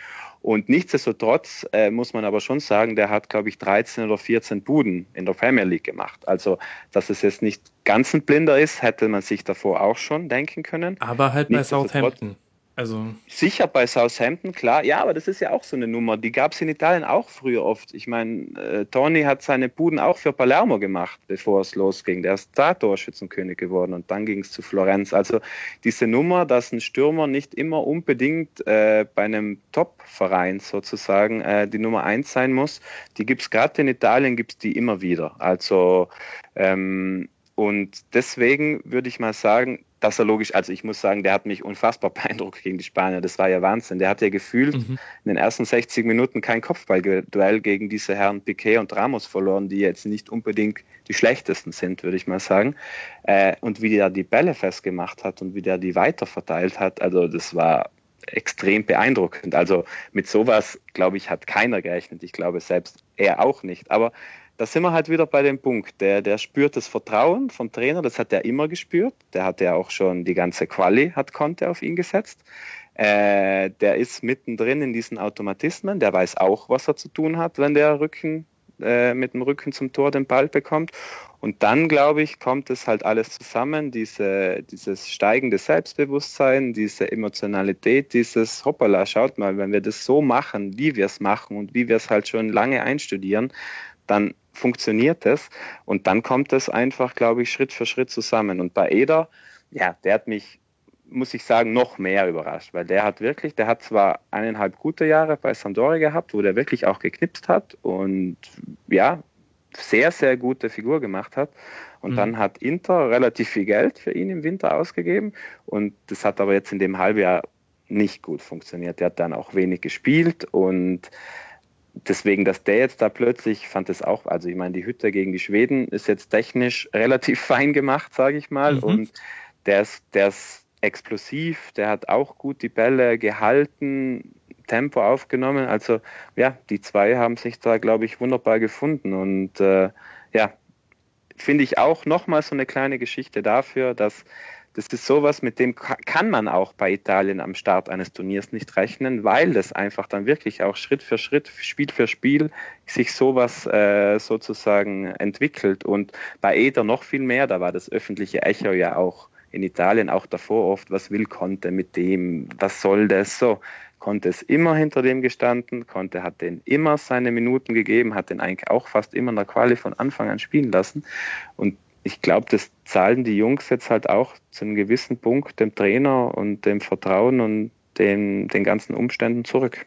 Und nichtsdestotrotz äh, muss man aber schon sagen, der hat, glaube ich, 13 oder 14 Buden in der Premier League gemacht. Also, dass es jetzt nicht ganz ein Blinder ist, hätte man sich davor auch schon denken können. Aber halt bei Southampton. Also Sicher bei Southampton, klar. Ja, aber das ist ja auch so eine Nummer. Die gab es in Italien auch früher oft. Ich meine, äh, Tony hat seine Buden auch für Palermo gemacht, bevor es losging. Der ist da Torschützenkönig geworden und dann ging es zu Florenz. Also diese Nummer, dass ein Stürmer nicht immer unbedingt äh, bei einem Top-Verein sozusagen äh, die Nummer eins sein muss, die gibt es gerade in Italien, gibt es die immer wieder. Also ähm, und deswegen würde ich mal sagen, dass er logisch, also ich muss sagen, der hat mich unfassbar beeindruckt gegen die Spanier. Das war ja Wahnsinn. Der hat ja gefühlt mhm. in den ersten 60 Minuten kein Kopfballduell gegen diese Herren Piquet und Ramos verloren, die jetzt nicht unbedingt die schlechtesten sind, würde ich mal sagen. Äh, und wie der die Bälle festgemacht hat und wie der die weiterverteilt hat, also das war extrem beeindruckend. Also mit sowas, glaube ich, hat keiner gerechnet. Ich glaube selbst er auch nicht. Aber da sind wir halt wieder bei dem Punkt. Der, der spürt das Vertrauen vom Trainer, das hat er immer gespürt. Der hat ja auch schon die ganze Quali, hat Conte auf ihn gesetzt. Äh, der ist mittendrin in diesen Automatismen, der weiß auch, was er zu tun hat, wenn der Rücken äh, mit dem Rücken zum Tor den Ball bekommt. Und dann, glaube ich, kommt es halt alles zusammen, diese, dieses steigende Selbstbewusstsein, diese Emotionalität, dieses Hoppala, schaut mal, wenn wir das so machen, wie wir es machen und wie wir es halt schon lange einstudieren, dann funktioniert es. Und dann kommt es einfach, glaube ich, Schritt für Schritt zusammen. Und bei Eder, ja, der hat mich, muss ich sagen, noch mehr überrascht, weil der hat wirklich, der hat zwar eineinhalb gute Jahre bei Sampdoria gehabt, wo der wirklich auch geknipst hat und ja, sehr, sehr gute Figur gemacht hat. Und mhm. dann hat Inter relativ viel Geld für ihn im Winter ausgegeben. Und das hat aber jetzt in dem Halbjahr nicht gut funktioniert. Der hat dann auch wenig gespielt und deswegen, dass der jetzt da plötzlich, fand es auch, also ich meine, die Hütte gegen die Schweden ist jetzt technisch relativ fein gemacht, sage ich mal. Mhm. Und der ist, der ist explosiv, der hat auch gut die Bälle gehalten, Tempo aufgenommen. Also ja, die zwei haben sich da, glaube ich, wunderbar gefunden. Und äh, ja, finde ich auch nochmal so eine kleine Geschichte dafür, dass das ist sowas, mit dem kann man auch bei Italien am Start eines Turniers nicht rechnen, weil das einfach dann wirklich auch Schritt für Schritt, Spiel für Spiel sich sowas äh, sozusagen entwickelt. Und bei Eder noch viel mehr, da war das öffentliche Echo ja auch in Italien auch davor oft, was will Conte mit dem, was soll das so. Conte ist immer hinter dem gestanden, Conte hat den immer seine Minuten gegeben, hat den eigentlich auch fast immer in der Quali von Anfang an spielen lassen. Und ich glaube, das zahlen die Jungs jetzt halt auch zu einem gewissen Punkt dem Trainer und dem Vertrauen und den, den ganzen Umständen zurück.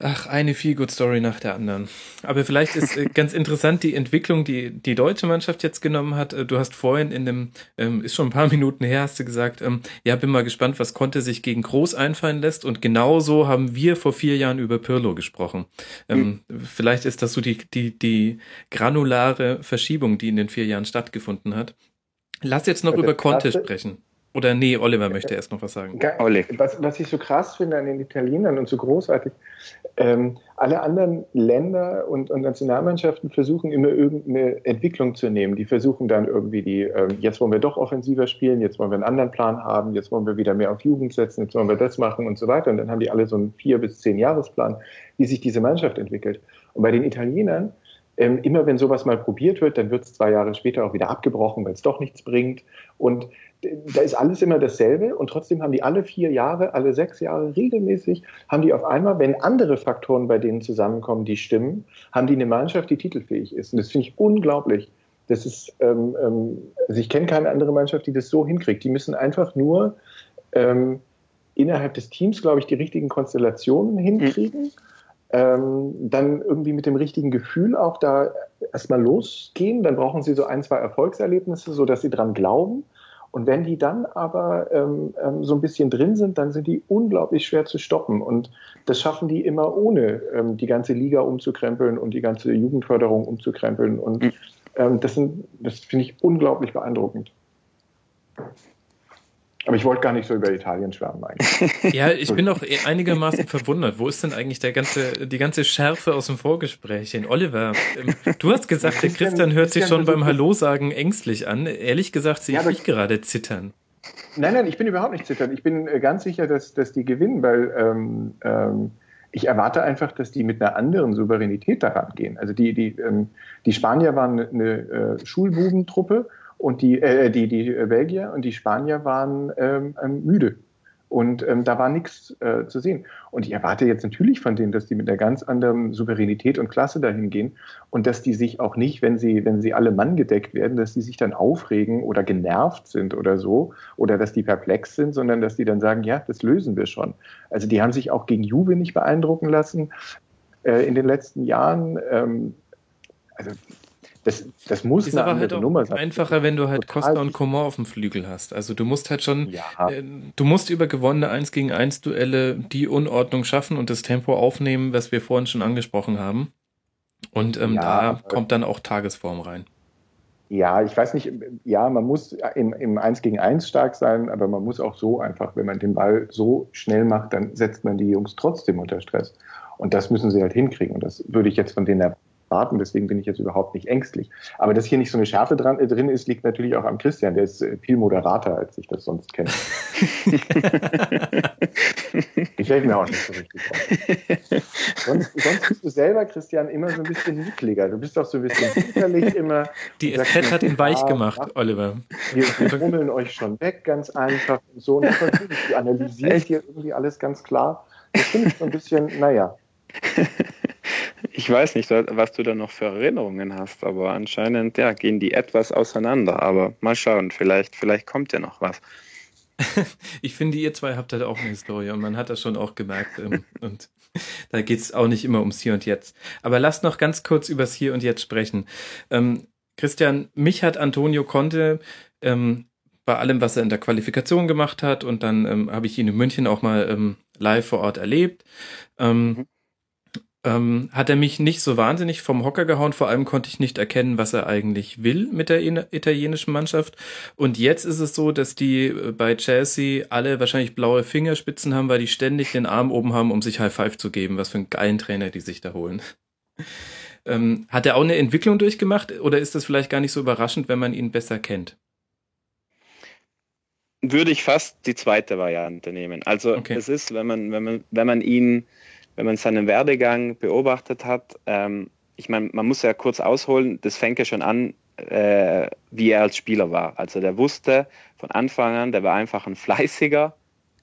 Ach, eine viel good Story nach der anderen. Aber vielleicht ist äh, ganz interessant die Entwicklung, die die deutsche Mannschaft jetzt genommen hat. Äh, du hast vorhin in dem, ähm, ist schon ein paar Minuten her, hast du gesagt, ähm, ja, bin mal gespannt, was Conte sich gegen Groß einfallen lässt. Und genauso haben wir vor vier Jahren über Pirlo gesprochen. Ähm, mhm. Vielleicht ist das so die, die, die granulare Verschiebung, die in den vier Jahren stattgefunden hat. Lass jetzt noch über Conte sprechen. Oder nee, Oliver möchte erst noch was sagen. Was, was ich so krass finde an den Italienern und so großartig, ähm, alle anderen Länder und, und, Nationalmannschaften versuchen immer irgendeine Entwicklung zu nehmen. Die versuchen dann irgendwie die, ähm, jetzt wollen wir doch offensiver spielen, jetzt wollen wir einen anderen Plan haben, jetzt wollen wir wieder mehr auf Jugend setzen, jetzt wollen wir das machen und so weiter. Und dann haben die alle so einen vier bis zehn Jahresplan, wie sich diese Mannschaft entwickelt. Und bei den Italienern ähm, immer wenn sowas mal probiert wird, dann wird es zwei Jahre später auch wieder abgebrochen, weil es doch nichts bringt. Und da ist alles immer dasselbe und trotzdem haben die alle vier Jahre, alle sechs Jahre regelmäßig, haben die auf einmal, wenn andere Faktoren bei denen zusammenkommen, die stimmen, haben die eine Mannschaft, die titelfähig ist. Und das finde ich unglaublich. Das ist, ähm, ähm, also ich kenne keine andere Mannschaft, die das so hinkriegt. Die müssen einfach nur ähm, innerhalb des Teams, glaube ich, die richtigen Konstellationen hinkriegen. Mhm ähm, dann irgendwie mit dem richtigen Gefühl auch da erstmal losgehen. Dann brauchen sie so ein, zwei Erfolgserlebnisse, sodass sie dran glauben. Und wenn die dann aber ähm, ähm, so ein bisschen drin sind, dann sind die unglaublich schwer zu stoppen. Und das schaffen die immer ohne ähm, die ganze Liga umzukrempeln und die ganze Jugendförderung umzukrempeln. Und mhm. ähm, das, das finde ich unglaublich beeindruckend. Aber ich wollte gar nicht so über Italien schwärmen eigentlich. Ja, ich bin auch einigermaßen verwundert. Wo ist denn eigentlich der ganze, die ganze Schärfe aus dem Vorgespräch? In Oliver, ähm, du hast gesagt, der Christian hört sich schon beim Hallo sagen ängstlich an. Ehrlich gesagt sehe ich mich gerade zittern. Nein, nein, ich bin überhaupt nicht zittern. Ich bin äh, ganz sicher, dass, dass die gewinnen, weil ähm, ähm, ich erwarte einfach, dass die mit einer anderen Souveränität daran gehen. Also die, die, ähm, die Spanier waren eine, eine äh, Schulbubentruppe und die, äh, die, die Belgier und die Spanier waren ähm, ähm, müde. Und ähm, da war nichts äh, zu sehen. Und ich erwarte jetzt natürlich von denen, dass die mit einer ganz anderen Souveränität und Klasse dahin gehen und dass die sich auch nicht, wenn sie, wenn sie alle Mann gedeckt werden, dass die sich dann aufregen oder genervt sind oder so oder dass die perplex sind, sondern dass die dann sagen, ja, das lösen wir schon. Also die haben sich auch gegen Juve nicht beeindrucken lassen äh, in den letzten Jahren. Ähm, also das, das muss ist eine aber halt auch Nummer sein. einfacher, wenn du halt Costa und Coman auf dem Flügel hast. Also du musst halt schon, ja. äh, du musst über gewonnene 1 gegen 1 Duelle die Unordnung schaffen und das Tempo aufnehmen, was wir vorhin schon angesprochen haben. Und ähm, ja, da kommt dann auch Tagesform rein. Ja, ich weiß nicht, ja, man muss im, im 1 gegen 1 stark sein, aber man muss auch so einfach, wenn man den Ball so schnell macht, dann setzt man die Jungs trotzdem unter Stress. Und das müssen sie halt hinkriegen. Und das würde ich jetzt von denen Daten, deswegen bin ich jetzt überhaupt nicht ängstlich. Aber dass hier nicht so eine Schärfe dran, äh, drin ist, liegt natürlich auch am Christian. Der ist äh, viel moderater, als ich das sonst kenne. ich fällt mir auch nicht so richtig auf. Sonst, sonst bist du selber, Christian, immer so ein bisschen nickliger. Du bist doch so ein bisschen hinterlich immer. Die FZ hat ihn weich gemacht, ja, Oliver. Wir, wir rummeln euch schon weg, ganz einfach. Und so. Und natürlich, du analysierst hier irgendwie alles ganz klar. Das finde ich so ein bisschen, naja. Ich weiß nicht, was du da noch für Erinnerungen hast, aber anscheinend ja, gehen die etwas auseinander. Aber mal schauen, vielleicht, vielleicht kommt ja noch was. ich finde, ihr zwei habt halt auch eine Historie und man hat das schon auch gemerkt. Ähm, und da geht es auch nicht immer ums Hier und Jetzt. Aber lasst noch ganz kurz übers Hier und Jetzt sprechen. Ähm, Christian, mich hat Antonio Conte ähm, bei allem, was er in der Qualifikation gemacht hat und dann ähm, habe ich ihn in München auch mal ähm, live vor Ort erlebt. Ähm, mhm ähm, hat er mich nicht so wahnsinnig vom Hocker gehauen. Vor allem konnte ich nicht erkennen, was er eigentlich will mit der italienischen Mannschaft. Und jetzt ist es so, dass die äh, bei Chelsea alle wahrscheinlich blaue Fingerspitzen haben, weil die ständig den Arm oben haben, um sich High Five zu geben. Was für einen geilen Trainer die sich da holen. Ähm, hat er auch eine Entwicklung durchgemacht oder ist das vielleicht gar nicht so überraschend, wenn man ihn besser kennt? Würde ich fast die zweite Variante nehmen. Also okay. es ist, wenn man, wenn man, wenn man ihn wenn man seinen Werdegang beobachtet hat, ähm, ich meine, man muss ja kurz ausholen, das fängt ja schon an, äh, wie er als Spieler war. Also der wusste von Anfang an, der war einfach ein fleißiger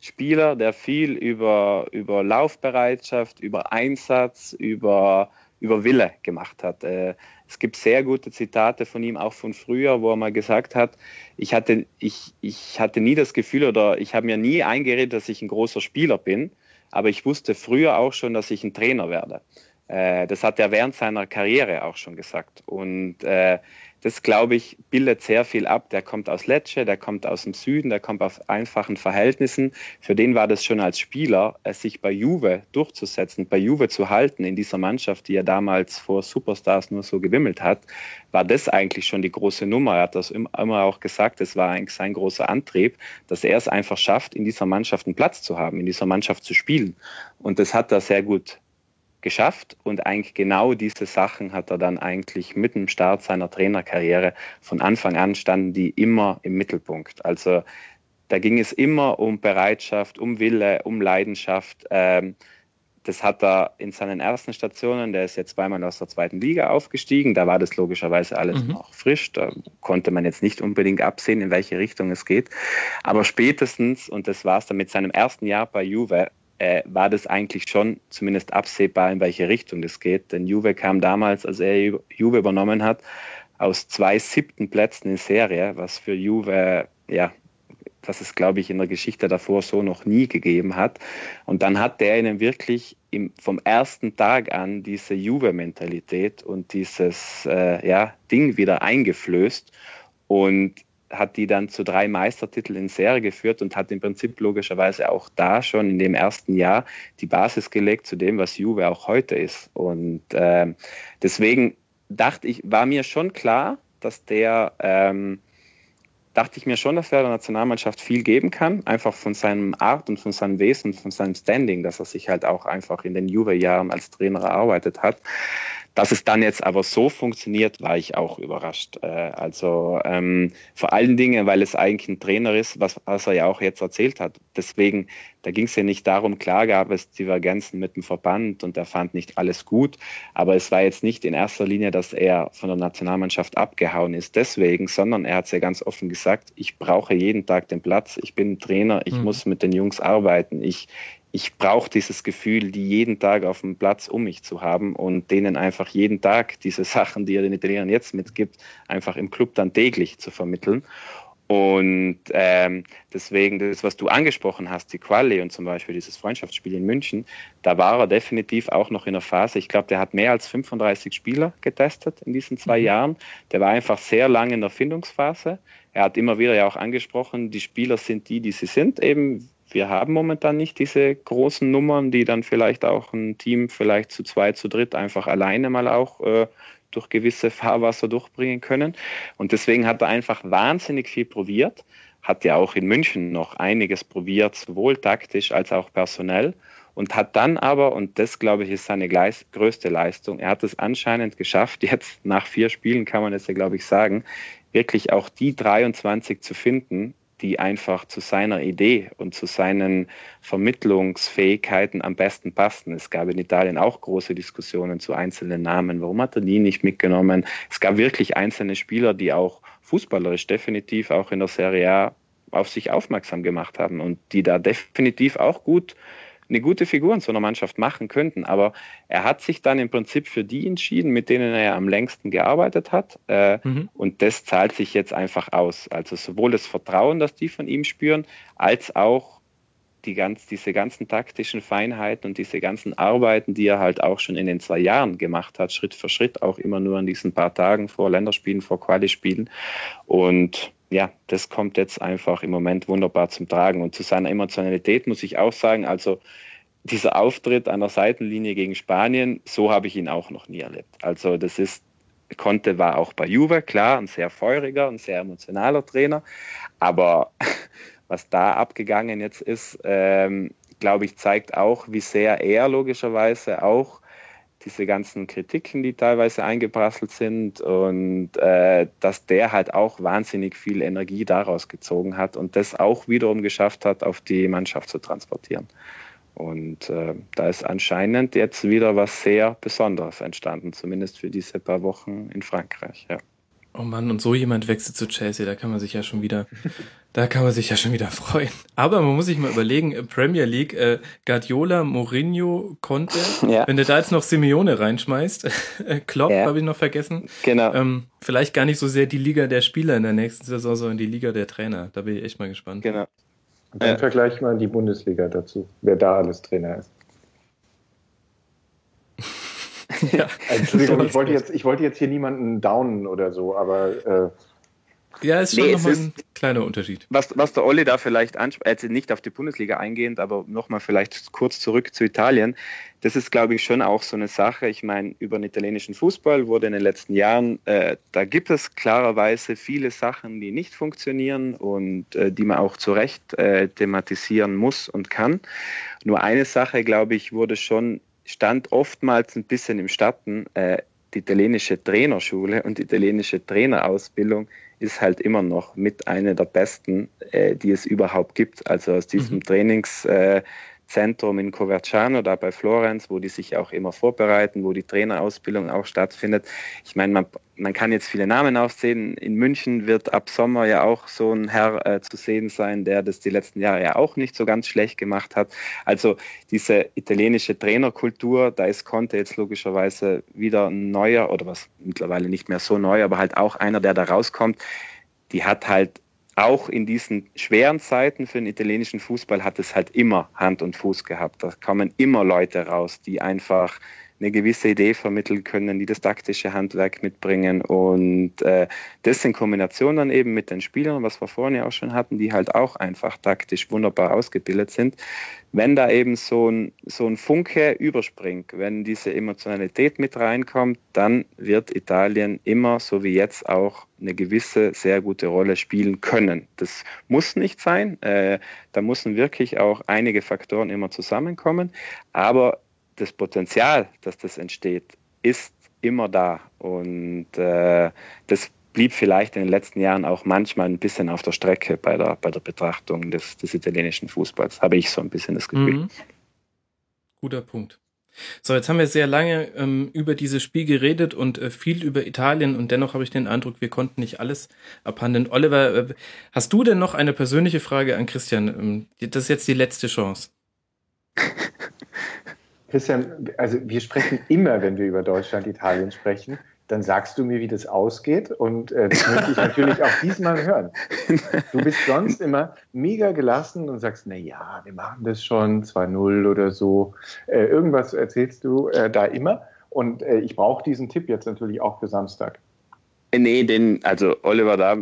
Spieler, der viel über, über Laufbereitschaft, über Einsatz, über, über Wille gemacht hat. Äh, es gibt sehr gute Zitate von ihm, auch von früher, wo er mal gesagt hat, ich hatte, ich, ich hatte nie das Gefühl oder ich habe mir nie eingeredet, dass ich ein großer Spieler bin, aber ich wusste früher auch schon, dass ich ein Trainer werde. Äh, das hat er während seiner Karriere auch schon gesagt. Und äh, das, glaube ich, bildet sehr viel ab. Der kommt aus Lecce, der kommt aus dem Süden, der kommt aus einfachen Verhältnissen. Für den war das schon als Spieler, äh, sich bei Juve durchzusetzen, bei Juve zu halten in dieser Mannschaft, die er damals vor Superstars nur so gewimmelt hat, war das eigentlich schon die große Nummer. Er hat das immer auch gesagt, es war eigentlich sein großer Antrieb, dass er es einfach schafft, in dieser Mannschaft einen Platz zu haben, in dieser Mannschaft zu spielen. Und das hat er sehr gut geschafft und eigentlich genau diese Sachen hat er dann eigentlich mit dem Start seiner Trainerkarriere von Anfang an standen die immer im Mittelpunkt. Also da ging es immer um Bereitschaft, um Wille, um Leidenschaft. Ähm, das hat er in seinen ersten Stationen, der ist jetzt zweimal aus der zweiten Liga aufgestiegen, da war das logischerweise alles mhm. noch frisch, da konnte man jetzt nicht unbedingt absehen, in welche Richtung es geht. Aber spätestens, und das war es dann mit seinem ersten Jahr bei Juve, äh, war das eigentlich schon zumindest absehbar, in welche Richtung das geht. Denn Juve kam damals, als er Juve übernommen hat, aus zwei siebten Plätzen in Serie, was für Juve, ja, was es, glaube ich, in der Geschichte davor so noch nie gegeben hat. Und dann hat der ihnen wirklich im, vom ersten Tag an diese Juve-Mentalität und dieses äh, ja, Ding wieder eingeflößt. Und hat die dann zu drei Meistertiteln in Serie geführt und hat im Prinzip logischerweise auch da schon in dem ersten Jahr die Basis gelegt zu dem, was Juve auch heute ist. Und äh, deswegen dachte ich, war mir schon klar, dass der, ähm, dachte ich mir schon, dass er der Nationalmannschaft viel geben kann, einfach von seinem Art und von seinem Wesen, von seinem Standing, dass er sich halt auch einfach in den Juve-Jahren als Trainer erarbeitet hat. Dass es dann jetzt aber so funktioniert, war ich auch überrascht. Äh, also ähm, vor allen Dingen, weil es eigentlich ein Trainer ist, was, was er ja auch jetzt erzählt hat. Deswegen, da ging es ja nicht darum, klar gab es Divergenzen mit dem Verband und er fand nicht alles gut, aber es war jetzt nicht in erster Linie, dass er von der Nationalmannschaft abgehauen ist deswegen, sondern er hat es ja ganz offen gesagt, ich brauche jeden Tag den Platz, ich bin Trainer, ich mhm. muss mit den Jungs arbeiten, ich, ich brauche dieses Gefühl, die jeden Tag auf dem Platz um mich zu haben und denen einfach jeden Tag diese Sachen, die er den Italienern jetzt mitgibt, einfach im Club dann täglich zu vermitteln. Und ähm, deswegen, das, was du angesprochen hast, die Quali und zum Beispiel dieses Freundschaftsspiel in München, da war er definitiv auch noch in der Phase. Ich glaube, der hat mehr als 35 Spieler getestet in diesen zwei mhm. Jahren. Der war einfach sehr lange in der Findungsphase. Er hat immer wieder ja auch angesprochen, die Spieler sind die, die sie sind, eben wir haben momentan nicht diese großen Nummern, die dann vielleicht auch ein Team vielleicht zu zwei, zu dritt einfach alleine mal auch äh, durch gewisse Fahrwasser durchbringen können. Und deswegen hat er einfach wahnsinnig viel probiert, hat ja auch in München noch einiges probiert, sowohl taktisch als auch personell. Und hat dann aber, und das glaube ich ist seine größte Leistung, er hat es anscheinend geschafft, jetzt nach vier Spielen kann man es ja glaube ich sagen, wirklich auch die 23 zu finden, die einfach zu seiner Idee und zu seinen Vermittlungsfähigkeiten am besten passten. Es gab in Italien auch große Diskussionen zu einzelnen Namen. Warum hat er die nicht mitgenommen? Es gab wirklich einzelne Spieler, die auch fußballerisch definitiv auch in der Serie A auf sich aufmerksam gemacht haben und die da definitiv auch gut eine gute Figur in so einer Mannschaft machen könnten. Aber er hat sich dann im Prinzip für die entschieden, mit denen er am längsten gearbeitet hat. Äh, mhm. Und das zahlt sich jetzt einfach aus. Also sowohl das Vertrauen, das die von ihm spüren, als auch die ganz, diese ganzen taktischen Feinheiten und diese ganzen Arbeiten, die er halt auch schon in den zwei Jahren gemacht hat, Schritt für Schritt, auch immer nur in diesen paar Tagen vor Länderspielen, vor Quali-Spielen. Und ja, das kommt jetzt einfach im Moment wunderbar zum Tragen. Und zu seiner Emotionalität muss ich auch sagen, also dieser Auftritt an der Seitenlinie gegen Spanien, so habe ich ihn auch noch nie erlebt. Also das ist, Conte war auch bei Juve, klar, ein sehr feuriger, ein sehr emotionaler Trainer. Aber was da abgegangen jetzt ist, ähm, glaube ich, zeigt auch, wie sehr er logischerweise auch diese ganzen Kritiken, die teilweise eingeprasselt sind und äh, dass der halt auch wahnsinnig viel Energie daraus gezogen hat und das auch wiederum geschafft hat, auf die Mannschaft zu transportieren. Und äh, da ist anscheinend jetzt wieder was sehr Besonderes entstanden, zumindest für diese paar Wochen in Frankreich. Ja. Oh Mann, und so jemand wechselt zu Chelsea, da kann man sich ja schon wieder, da kann man sich ja schon wieder freuen. Aber man muss sich mal überlegen, äh, Premier League, äh, Guardiola, Mourinho, Conte, ja. wenn du da jetzt noch Simeone reinschmeißt, äh, Klopp ja. habe ich noch vergessen. Genau. Ähm, vielleicht gar nicht so sehr die Liga der Spieler in der nächsten Saison, sondern die Liga der Trainer. Da bin ich echt mal gespannt. Genau. Und dann äh, vergleich mal die Bundesliga dazu, wer da alles Trainer ist. ja, Entschuldigung, ich wollte, jetzt, ich wollte jetzt hier niemanden downen oder so, aber äh, ja, ist schon nee, nochmal ein kleiner Unterschied. Was, was der Olli da vielleicht anspricht, also nicht auf die Bundesliga eingehend, aber nochmal vielleicht kurz zurück zu Italien. Das ist, glaube ich, schon auch so eine Sache. Ich meine, über den italienischen Fußball wurde in den letzten Jahren, äh, da gibt es klarerweise viele Sachen, die nicht funktionieren und äh, die man auch zu Recht äh, thematisieren muss und kann. Nur eine Sache, glaube ich, wurde schon, stand oftmals ein bisschen im Schatten. Äh, die italienische Trainerschule und die italienische Trainerausbildung ist halt immer noch mit einer der besten, äh, die es überhaupt gibt. Also aus diesem mhm. Trainingszentrum in Coverciano, da bei Florenz, wo die sich auch immer vorbereiten, wo die Trainerausbildung auch stattfindet. Ich meine, man man kann jetzt viele Namen aufzählen. In München wird ab Sommer ja auch so ein Herr äh, zu sehen sein, der das die letzten Jahre ja auch nicht so ganz schlecht gemacht hat. Also diese italienische Trainerkultur, da ist Conte jetzt logischerweise wieder ein neuer oder was mittlerweile nicht mehr so neu, aber halt auch einer, der da rauskommt. Die hat halt auch in diesen schweren Zeiten für den italienischen Fußball hat es halt immer Hand und Fuß gehabt. Da kommen immer Leute raus, die einfach eine gewisse Idee vermitteln können, die das taktische Handwerk mitbringen und äh, das in Kombination dann eben mit den Spielern, was wir vorhin ja auch schon hatten, die halt auch einfach taktisch wunderbar ausgebildet sind. Wenn da eben so ein, so ein Funke überspringt, wenn diese Emotionalität mit reinkommt, dann wird Italien immer, so wie jetzt auch, eine gewisse sehr gute Rolle spielen können. Das muss nicht sein. Äh, da müssen wirklich auch einige Faktoren immer zusammenkommen. Aber das Potenzial, dass das entsteht, ist immer da. Und äh, das blieb vielleicht in den letzten Jahren auch manchmal ein bisschen auf der Strecke bei der, bei der Betrachtung des, des italienischen Fußballs. Habe ich so ein bisschen das Gefühl. Mhm. Guter Punkt. So, jetzt haben wir sehr lange ähm, über dieses Spiel geredet und äh, viel über Italien und dennoch habe ich den Eindruck, wir konnten nicht alles abhandeln. Oliver, äh, hast du denn noch eine persönliche Frage an Christian? Ähm, das ist jetzt die letzte Chance. Christian, also wir sprechen immer, wenn wir über Deutschland, Italien sprechen, dann sagst du mir, wie das ausgeht. Und äh, das möchte ich natürlich auch diesmal hören. Du bist sonst immer mega gelassen und sagst, na ja, wir machen das schon, 2-0 oder so. Äh, irgendwas erzählst du äh, da immer. Und äh, ich brauche diesen Tipp jetzt natürlich auch für Samstag. Nee, den, also Oliver, da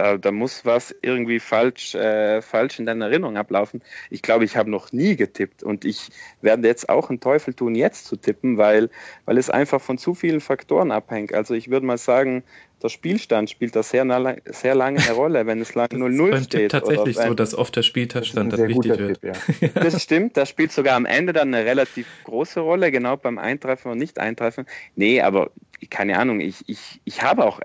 da, da muss was irgendwie falsch, äh, falsch in deiner Erinnerung ablaufen. Ich glaube, ich habe noch nie getippt und ich werde jetzt auch einen Teufel tun, jetzt zu tippen, weil, weil es einfach von zu vielen Faktoren abhängt. Also ich würde mal sagen, der Spielstand spielt da sehr, sehr lange eine Rolle, wenn es lang 0-0 steht. Tipp tatsächlich so, dass oft der Spielstand dann wichtig wird. Tipp, ja. Das stimmt, das spielt sogar am Ende dann eine relativ große Rolle, genau beim Eintreffen und Nicht-Eintreffen. Nee, aber keine Ahnung, ich, ich, ich habe auch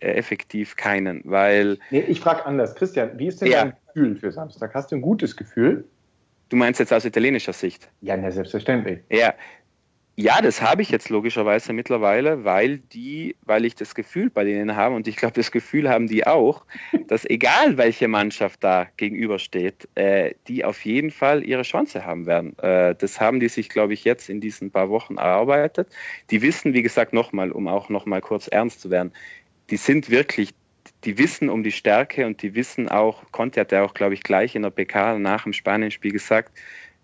effektiv keinen, weil. Nee, ich frage anders. Christian, wie ist denn ja. dein Gefühl für Samstag? Hast du ein gutes Gefühl? Du meinst jetzt aus italienischer Sicht? Ja, na, selbstverständlich. Ja, ja, das habe ich jetzt logischerweise mittlerweile, weil die, weil ich das Gefühl bei denen habe und ich glaube, das Gefühl haben die auch, dass egal welche Mannschaft da gegenübersteht, äh, die auf jeden Fall ihre Chance haben werden. Äh, das haben die sich, glaube ich, jetzt in diesen paar Wochen erarbeitet. Die wissen, wie gesagt, nochmal, um auch nochmal kurz ernst zu werden, die sind wirklich, die wissen um die Stärke und die wissen auch, Conte hat ja auch, glaube ich, gleich in der PK nach dem Spanien-Spiel gesagt,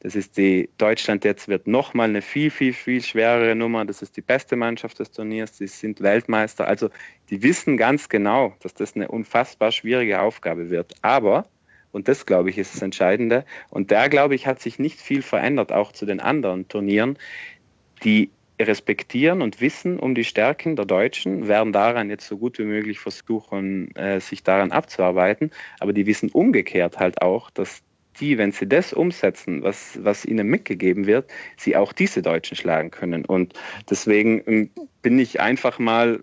das ist die Deutschland jetzt wird nochmal eine viel, viel, viel schwerere Nummer. Das ist die beste Mannschaft des Turniers. Sie sind Weltmeister. Also die wissen ganz genau, dass das eine unfassbar schwierige Aufgabe wird. Aber, und das glaube ich ist das Entscheidende, und da glaube ich hat sich nicht viel verändert, auch zu den anderen Turnieren. Die respektieren und wissen um die Stärken der Deutschen, werden daran jetzt so gut wie möglich versuchen, äh, sich daran abzuarbeiten. Aber die wissen umgekehrt halt auch, dass die, wenn sie das umsetzen, was, was ihnen mitgegeben wird, sie auch diese Deutschen schlagen können. Und deswegen ähm, bin ich einfach mal,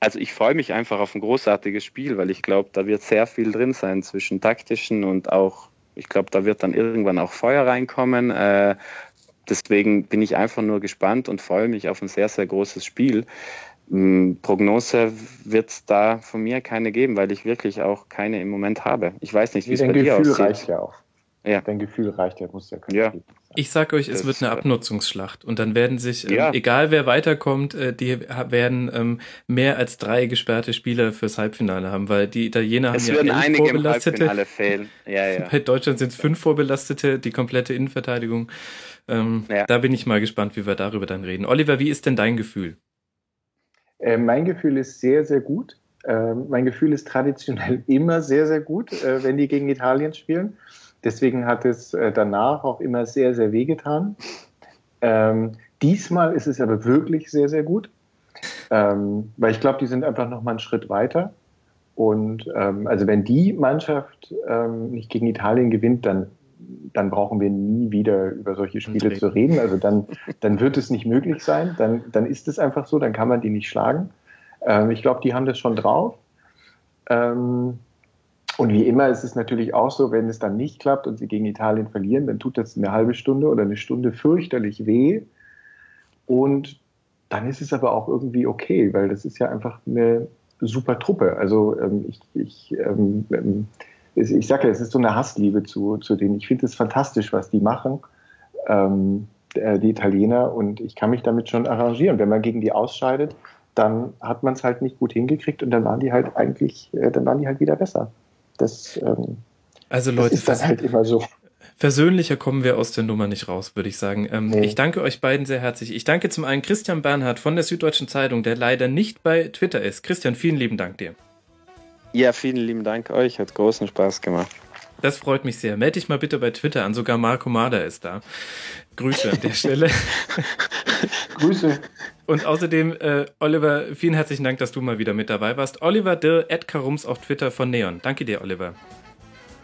also ich freue mich einfach auf ein großartiges Spiel, weil ich glaube, da wird sehr viel drin sein zwischen taktischen und auch, ich glaube, da wird dann irgendwann auch Feuer reinkommen. Äh, deswegen bin ich einfach nur gespannt und freue mich auf ein sehr, sehr großes Spiel. Ähm, Prognose wird es da von mir keine geben, weil ich wirklich auch keine im Moment habe. Ich weiß nicht, wie es bei dir aussieht. Reicht ja auch. Ja. Dein Gefühl reicht ja, muss ja kein ja. Ich sag euch, es das, wird eine äh, Abnutzungsschlacht und dann werden sich, ähm, ja. egal wer weiterkommt, äh, die werden ähm, mehr als drei gesperrte Spieler fürs Halbfinale haben, weil die Italiener es haben ja elf vorbelastete. fehlen. Ja, ja. Bei Deutschland sind es fünf vorbelastete, die komplette Innenverteidigung. Ähm, ja. Da bin ich mal gespannt, wie wir darüber dann reden. Oliver, wie ist denn dein Gefühl? Äh, mein Gefühl ist sehr, sehr gut. Äh, mein Gefühl ist traditionell immer sehr, sehr gut, äh, wenn die gegen Italien spielen. Deswegen hat es äh, danach auch immer sehr, sehr wehgetan. Ähm, diesmal ist es aber wirklich sehr, sehr gut, ähm, weil ich glaube, die sind einfach noch mal einen Schritt weiter. Und ähm, also wenn die Mannschaft ähm, nicht gegen Italien gewinnt, dann, dann brauchen wir nie wieder über solche Spiele zu reden. Also dann, dann wird es nicht möglich sein. Dann, dann ist es einfach so, dann kann man die nicht schlagen. Ähm, ich glaube, die haben das schon drauf. Ähm, und wie immer ist es natürlich auch so, wenn es dann nicht klappt und sie gegen Italien verlieren, dann tut das eine halbe Stunde oder eine Stunde fürchterlich weh. Und dann ist es aber auch irgendwie okay, weil das ist ja einfach eine super Truppe. Also ähm, ich, ich, ähm, ähm ich sage ja, es ist so eine Hassliebe zu, zu denen. Ich finde es fantastisch, was die machen, ähm, äh, die Italiener. Und ich kann mich damit schon arrangieren. Wenn man gegen die ausscheidet, dann hat man es halt nicht gut hingekriegt und dann waren die halt eigentlich, äh, dann waren die halt wieder besser. Das, ähm, also Leute, das ist dann halt immer so. Versöhnlicher kommen wir aus der Nummer nicht raus, würde ich sagen. Ähm, nee. Ich danke euch beiden sehr herzlich. Ich danke zum einen Christian Bernhard von der Süddeutschen Zeitung, der leider nicht bei Twitter ist. Christian, vielen lieben Dank dir. Ja, vielen lieben Dank euch. Hat großen Spaß gemacht. Das freut mich sehr. Meld dich mal bitte bei Twitter an. Sogar Marco Mader ist da. Grüße an der Stelle. Grüße. Und außerdem, äh, Oliver, vielen herzlichen Dank, dass du mal wieder mit dabei warst. Oliver Dirr, Ed Karums auf Twitter von Neon. Danke dir, Oliver.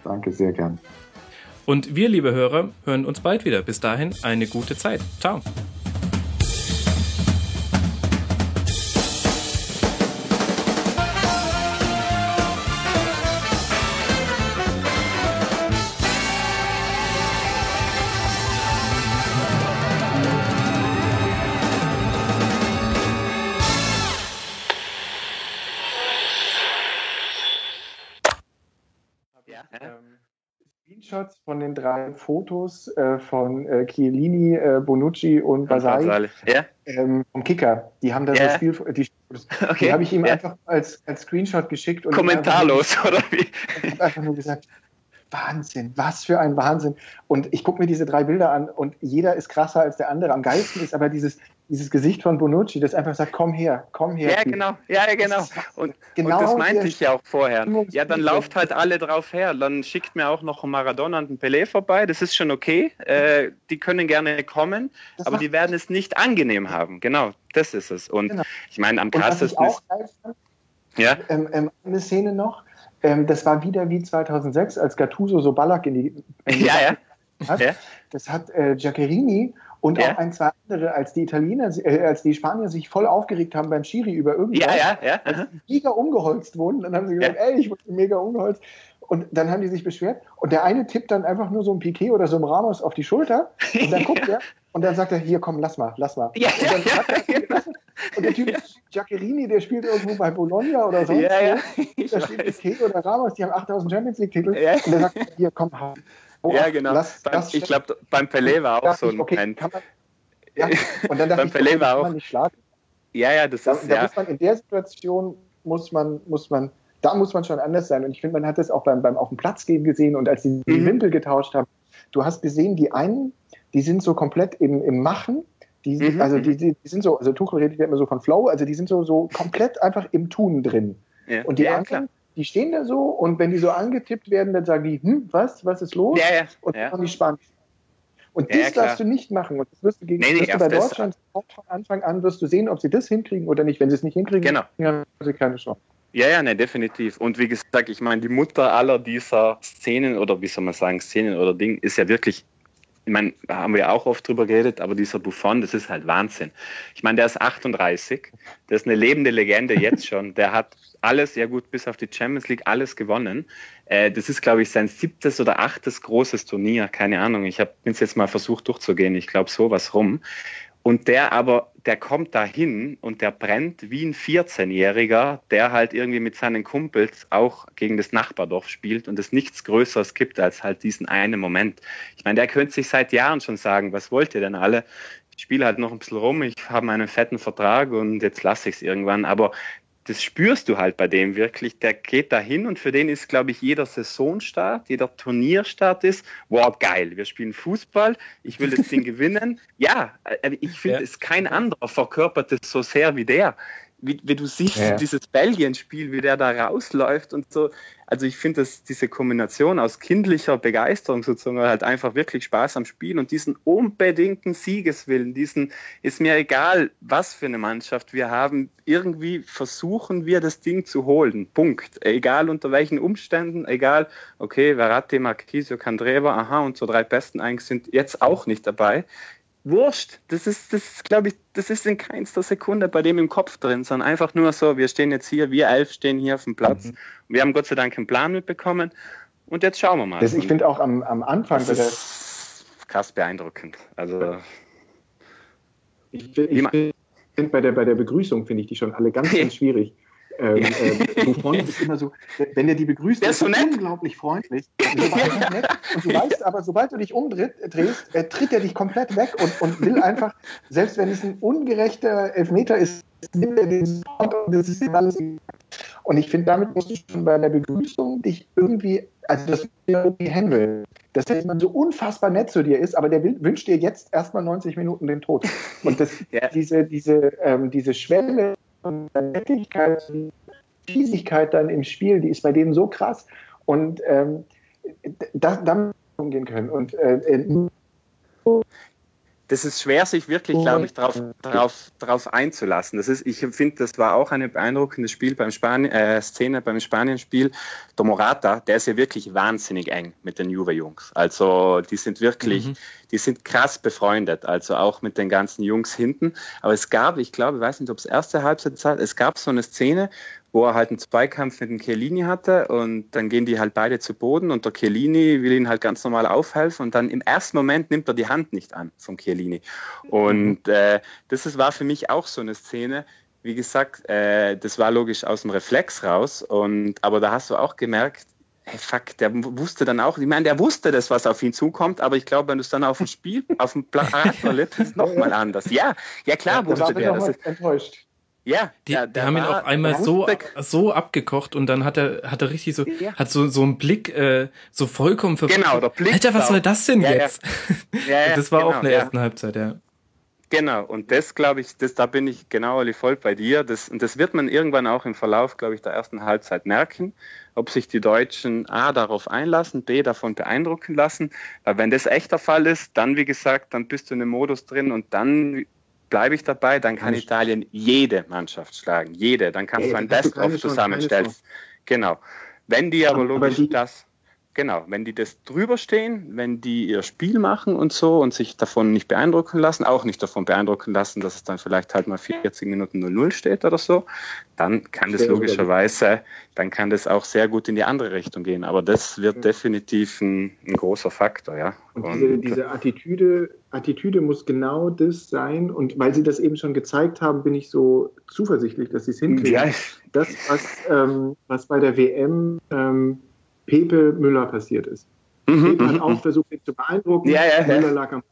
Danke, sehr gern. Und wir, liebe Hörer, hören uns bald wieder. Bis dahin eine gute Zeit. Ciao. Screenshots von den drei Fotos äh, von äh, Chiellini, äh, Bonucci und Basali ja? ähm, vom Kicker. Die haben da ja. so Spiel, die, okay. die habe ich ihm ja. einfach als, als Screenshot geschickt. Und Kommentarlos, oder wie? Ich habe einfach nur gesagt, Wahnsinn, was für ein Wahnsinn. Und ich gucke mir diese drei Bilder an und jeder ist krasser als der andere. Am geilsten ist aber dieses, dieses Gesicht von Bonucci, das einfach sagt, komm her, komm her. Ja, genau, ja, ja, genau. Und, genau und das meinte ich ja auch vorher. Ja, dann lauft halt alle drauf her. Dann schickt mir auch noch Maradona und ein Pelé vorbei. Das ist schon okay. Äh, die können gerne kommen, das aber die werden es nicht angenehm haben. Genau, das ist es. Und genau. ich meine, am krassesten ist. Ja. Ähm, ähm, eine Szene noch, ähm, das war wieder wie 2006, als Gattuso so Ballack in die, in die ja, ja. Hat. ja. Das hat äh, Giaccherini und ja. auch ein, zwei andere, als die Italiener, äh, als die Spanier sich voll aufgeregt haben beim Schiri über irgendwas, ja, ja, ja. als die mega umgeholzt wurden, dann haben sie gesagt, ey, ich wurde mega umgeholzt. Und dann haben die sich beschwert und der eine tippt dann einfach nur so ein Piquet oder so ein Ramos auf die Schulter und dann guckt er und dann sagt er, hier komm, lass mal, lass mal. Ja, und, ja, ja, und der Typ ja. Giaccherini, der spielt irgendwo bei Bologna oder sonst ja, ja. Da steht Piquet oder Ramos, die haben 8000 Champions League Titel ja. und der sagt, hier komm, Oh, ja, genau. Lass, beim, lass, ich glaube, beim Pelé war auch so ein. Okay, man, ja, und dann beim ich, Pelé war auch. Nicht schlagen. Ja, ja, das da, ist. Da ja. muss man in der Situation muss man, muss man, da muss man schon anders sein. Und ich finde, man hat das auch beim, beim auf dem Platz gehen gesehen und als sie die mhm. Wimpel getauscht haben. Du hast gesehen, die einen, die sind so komplett im, im Machen. Die, mhm. Also die, die, die, sind so, also Tuchel redet ja immer so von Flow, also die sind so, so komplett einfach im Tun drin. Ja. Und die ja, anderen, klar die stehen da so und wenn die so angetippt werden, dann sagen die, hm, was, was ist los? Ja, ja. Und dann ja. die Spanisch. Und ja, das ja, darfst du nicht machen. Und das wirst du, gegen, nee, nee, du bei Deutschland von Anfang an wirst du sehen, ob sie das hinkriegen oder nicht. Wenn sie es nicht hinkriegen, genau. haben sie keine Chance. Ja, ja, ne, definitiv. Und wie gesagt, ich meine, die Mutter aller dieser Szenen oder wie soll man sagen, Szenen oder Dinge ist ja wirklich ich meine, da haben wir auch oft drüber geredet, aber dieser Buffon, das ist halt Wahnsinn. Ich meine, der ist 38, der ist eine lebende Legende jetzt schon. Der hat alles, ja gut, bis auf die Champions League, alles gewonnen. Äh, das ist, glaube ich, sein siebtes oder achtes großes Turnier, keine Ahnung. Ich habe jetzt mal versucht durchzugehen, ich glaube sowas rum. Und der aber, der kommt dahin und der brennt wie ein 14-Jähriger, der halt irgendwie mit seinen Kumpels auch gegen das Nachbardorf spielt und es nichts Größeres gibt als halt diesen einen Moment. Ich meine, der könnte sich seit Jahren schon sagen, was wollt ihr denn alle? Ich spiele halt noch ein bisschen rum, ich habe meinen fetten Vertrag und jetzt lasse ich es irgendwann. Aber das spürst du halt bei dem wirklich. Der geht dahin und für den ist, glaube ich, jeder Saisonstart, jeder Turnierstart ist, wow, geil, wir spielen Fußball, ich will das Ding gewinnen. Ja, äh, ich finde, ja. es kein anderer verkörpert es so sehr wie der wie, wie du siehst, ja. dieses Belgien-Spiel, wie der da rausläuft und so. Also ich finde, dass diese Kombination aus kindlicher Begeisterung sozusagen halt einfach wirklich Spaß am Spiel und diesen unbedingten Siegeswillen, diesen ist mir egal, was für eine Mannschaft wir haben, irgendwie versuchen wir das Ding zu holen. Punkt. Egal unter welchen Umständen, egal, okay, Verratti, Marquisio, Candreva, aha, und so drei Besten eigentlich sind jetzt auch nicht dabei wurscht. Das ist, das glaube ich, das ist in keinster Sekunde bei dem im Kopf drin, sondern einfach nur so, wir stehen jetzt hier, wir elf stehen hier auf dem Platz. Mhm. Wir haben Gott sei Dank einen Plan mitbekommen und jetzt schauen wir mal. Das, ich finde auch am, am Anfang. Das ist krass beeindruckend. Also. Ich, ich finde bei der, bei der Begrüßung, finde ich die schon alle ganz, ganz schwierig. Ähm, äh, Buffon ist immer so, wenn er die begrüßt, der ist so nett. unglaublich freundlich. Und, so nett. und du weißt aber, sobald du dich umdrehst, äh, tritt er dich komplett weg und, und will einfach, selbst wenn es ein ungerechter Elfmeter ist, nimmt er den Sport und das ist ihm alles. Und ich finde, damit musst du schon bei der Begrüßung dich irgendwie, also das irgendwie handeln. Dass er so unfassbar nett zu dir ist, aber der will, wünscht dir jetzt erstmal 90 Minuten den Tod. Und das, ja. diese, diese, ähm, diese Schwelle und und Fiesigkeit dann im Spiel, die ist bei denen so krass. Und ähm, da, damit umgehen können. Und äh, äh das ist schwer, sich wirklich, glaube ich, darauf drauf, drauf einzulassen. Das ist, ich finde, das war auch eine beeindruckende Spiel beim Spanien, äh, Szene beim Spanien-Spiel. Der Morata, der ist ja wirklich wahnsinnig eng mit den Juve-Jungs. Also die sind wirklich, mhm. die sind krass befreundet, also auch mit den ganzen Jungs hinten. Aber es gab, ich glaube, ich weiß nicht, ob es erste Halbzeit es gab so eine Szene, wo er halt einen Zweikampf mit dem Chiellini hatte und dann gehen die halt beide zu Boden und der Chiellini will ihn halt ganz normal aufhelfen und dann im ersten Moment nimmt er die Hand nicht an vom Chiellini. Und äh, das ist, war für mich auch so eine Szene, wie gesagt, äh, das war logisch aus dem Reflex raus und aber da hast du auch gemerkt, hey, fuck, der wusste dann auch, ich meine, der wusste das, was auf ihn zukommt, aber ich glaube, wenn du es dann auf dem Spiel, auf dem Plakat verletzt, ist es nochmal anders. Ja, ja klar, ja, wusste der. Das ist, enttäuscht. Ja, die, der, der die haben ihn auch einmal so, so abgekocht und dann hat er, hat er richtig so, ja. hat so, so einen Blick, äh, so vollkommen verpasst. Genau, der Blick. Alter, was soll das denn ja, jetzt? Ja. ja das war genau, auch in der ersten Halbzeit, ja. Genau, und das glaube ich, das, da bin ich genau Ali, voll bei dir. Das, und das wird man irgendwann auch im Verlauf, glaube ich, der ersten Halbzeit merken, ob sich die Deutschen A darauf einlassen, B davon beeindrucken lassen. Weil wenn das echt der Fall ist, dann, wie gesagt, dann bist du in einem Modus drin und dann bleibe ich dabei, dann kann Italien jede Mannschaft schlagen. Jede. Dann kannst ja, du ein Best-of zusammenstellen. Genau. Wenn die aber, aber logisch die, das Genau, wenn die das drüber stehen, wenn die ihr Spiel machen und so und sich davon nicht beeindrucken lassen, auch nicht davon beeindrucken lassen, dass es dann vielleicht halt mal 40 Minuten 0-0 steht oder so, dann kann das logischerweise, dann kann das auch sehr gut in die andere Richtung gehen. Aber das wird definitiv ein, ein großer Faktor, ja. Und, und diese, diese Attitüde, Attitüde muss genau das sein. Und weil Sie das eben schon gezeigt haben, bin ich so zuversichtlich, dass Sie es hinkriegen. Ja. Das, was, ähm, was bei der WM ähm, Pepe Müller passiert ist. Mhm, Pepe hat mhm, auch mhm. versucht, ihn zu beeindrucken. Ja, ja, Müller lag am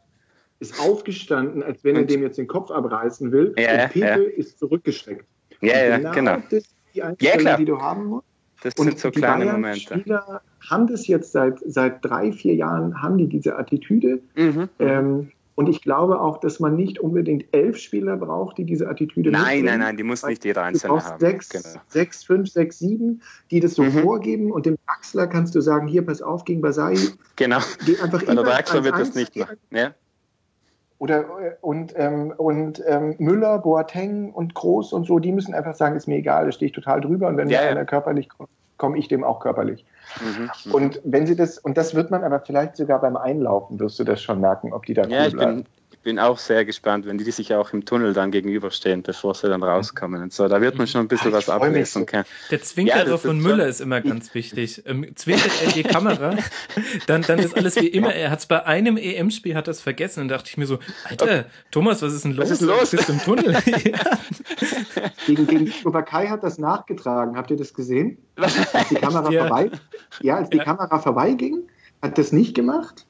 ist aufgestanden, als wenn er dem jetzt den Kopf abreißen will. Ja, und Pepe ist zurückgestreckt. Ja, ja, genau. Das ist die Einstellung, ja, die du haben musst. Das und sind so kleine Momente. Spieler haben das jetzt seit, seit drei, vier Jahren, haben die diese Attitüde. Mhm. Ähm, und ich glaube auch, dass man nicht unbedingt elf Spieler braucht, die diese Attitüde Nein, mitbringen. nein, nein, die muss nicht jeder Einzelne haben. Sechs, genau. sechs, fünf, sechs, sieben, die das so mhm. vorgeben. Und dem Draxler kannst du sagen, hier, pass auf, gegen Basai. Genau. Geh einfach Bei der Draxler wird das nicht machen. Ja. Oder, äh, und ähm, und ähm, Müller, Boateng und Groß und so, die müssen einfach sagen, ist mir egal, da stehe ich total drüber. Und wenn ja, mir einer körperlich kommt, komme ich dem auch körperlich. Mhm, mhm, und wenn sie das, und das wird man aber vielleicht sogar beim Einlaufen, wirst du das schon merken, ob die da ja, cool ich bleiben. Bin, bin auch sehr gespannt, wenn die sich auch im Tunnel dann gegenüberstehen, bevor sie dann rauskommen und so. Da wird man schon ein bisschen was ich freu mich ablesen so. können. Der Zwinkerer Ja, von Müller ist immer ganz wichtig. Ähm, zwinkert er die Kamera, dann, dann ist alles wie immer. Er hat es bei einem EM-Spiel hat das vergessen und dachte ich mir so, Alter, Thomas, was ist denn los? Was ist los? Du bist im Tunnel. ja. Gegen, gegen die Slowakei hat das nachgetragen. Habt ihr das gesehen? Als die Kamera Ja. vorbei, ja, als die Ja. Kamera vorbeiging, hat das nicht gemacht.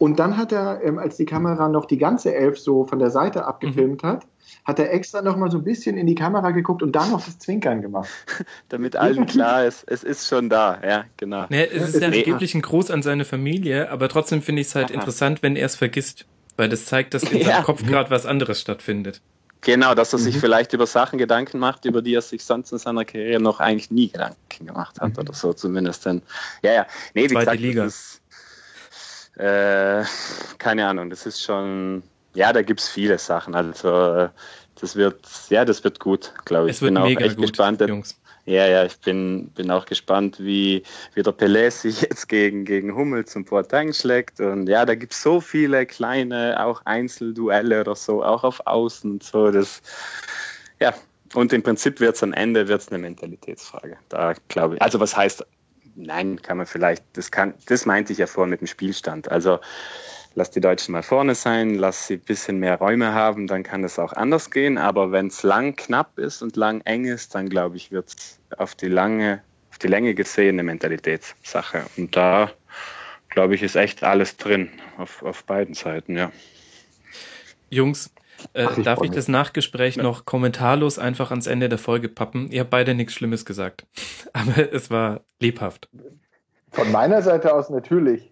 Und dann hat er, ähm, als die Kamera noch die ganze Elf so von der Seite abgefilmt hat, hat er extra noch mal so ein bisschen in die Kamera geguckt und dann noch das Zwinkern gemacht. Damit allen klar ist, es ist schon da. Ja, genau. Naja, es ist ja Nee. angeblich ein Gruß an seine Familie, aber trotzdem finde ich es halt Aha. interessant, wenn er es vergisst. Weil das zeigt, dass in Ja. seinem Kopf gerade was anderes stattfindet. Genau, dass er sich Mhm. vielleicht über Sachen Gedanken macht, über die er sich sonst in seiner Karriere noch eigentlich nie Gedanken gemacht hat oder so zumindest. Denn, ja, ja. Nee, wie Zweite gesagt, Liga. Das ist, äh, keine Ahnung, das ist schon, ja, da gibt es viele Sachen. Also das wird, ja, das wird gut, glaube ich. Es wird bin auch mega echt gut, gespannt. Jungs. Ja, ja, ich bin, bin auch gespannt, wie, wie der Pelé sich jetzt gegen, gegen Hummel zum Portang schlägt. Und ja, da gibt es so viele kleine, auch Einzelduelle oder so, auch auf Außen und so. Das, ja, und im Prinzip wird es am Ende wird's eine Mentalitätsfrage. Da glaube ich, also was heißt, nein, kann man vielleicht, das kann, das meinte ich ja vorhin mit dem Spielstand. Also lass die Deutschen mal vorne sein, lass sie ein bisschen mehr Räume haben, dann kann es auch anders gehen. Aber wenn es lang knapp ist und lang eng ist, dann glaube ich, wird es auf die lange, auf die Länge gesehen eine Mentalitätssache. Und da glaube ich, ist echt alles drin auf, auf beiden Seiten, ja. Jungs, äh, Ach, ich darf ich das Nachgespräch noch kommentarlos einfach ans Ende der Folge pappen? Ihr habt beide nichts Schlimmes gesagt. Aber es war lebhaft. Von meiner Seite aus natürlich.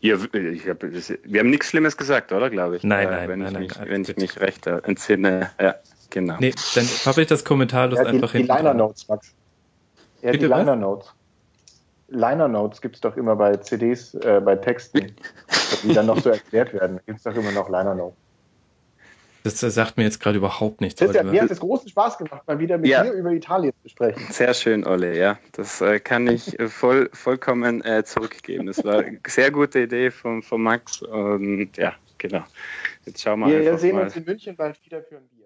Ich hab, wir haben nichts Schlimmes gesagt, oder, glaube ich? Nein, Äh, nein, wenn nein, ich nein, mich, nein, wenn ich bitte. mich recht äh, entsinne. Ja, genau. Nee, dann pappe ich das kommentarlos Ja, die, einfach die hin. Liner Notes, Max. Ja, Bitte die was? Liner Notes. Liner Notes gibt es doch immer bei CDs, äh, bei Texten, die dann noch so erklärt werden. Gibt es doch immer noch Liner Notes. Das sagt mir jetzt gerade überhaupt nichts. Christian, mir hat es großen Spaß gemacht, mal wieder mit Ja. dir über Italien zu sprechen. Sehr schön, Olle, ja. Das äh, kann ich äh, voll, vollkommen äh, zurückgeben. Das war eine sehr gute Idee von, von Max und ja, genau. Jetzt schauen wir Wir einfach sehen mal. uns in München bald wieder für ein Bier.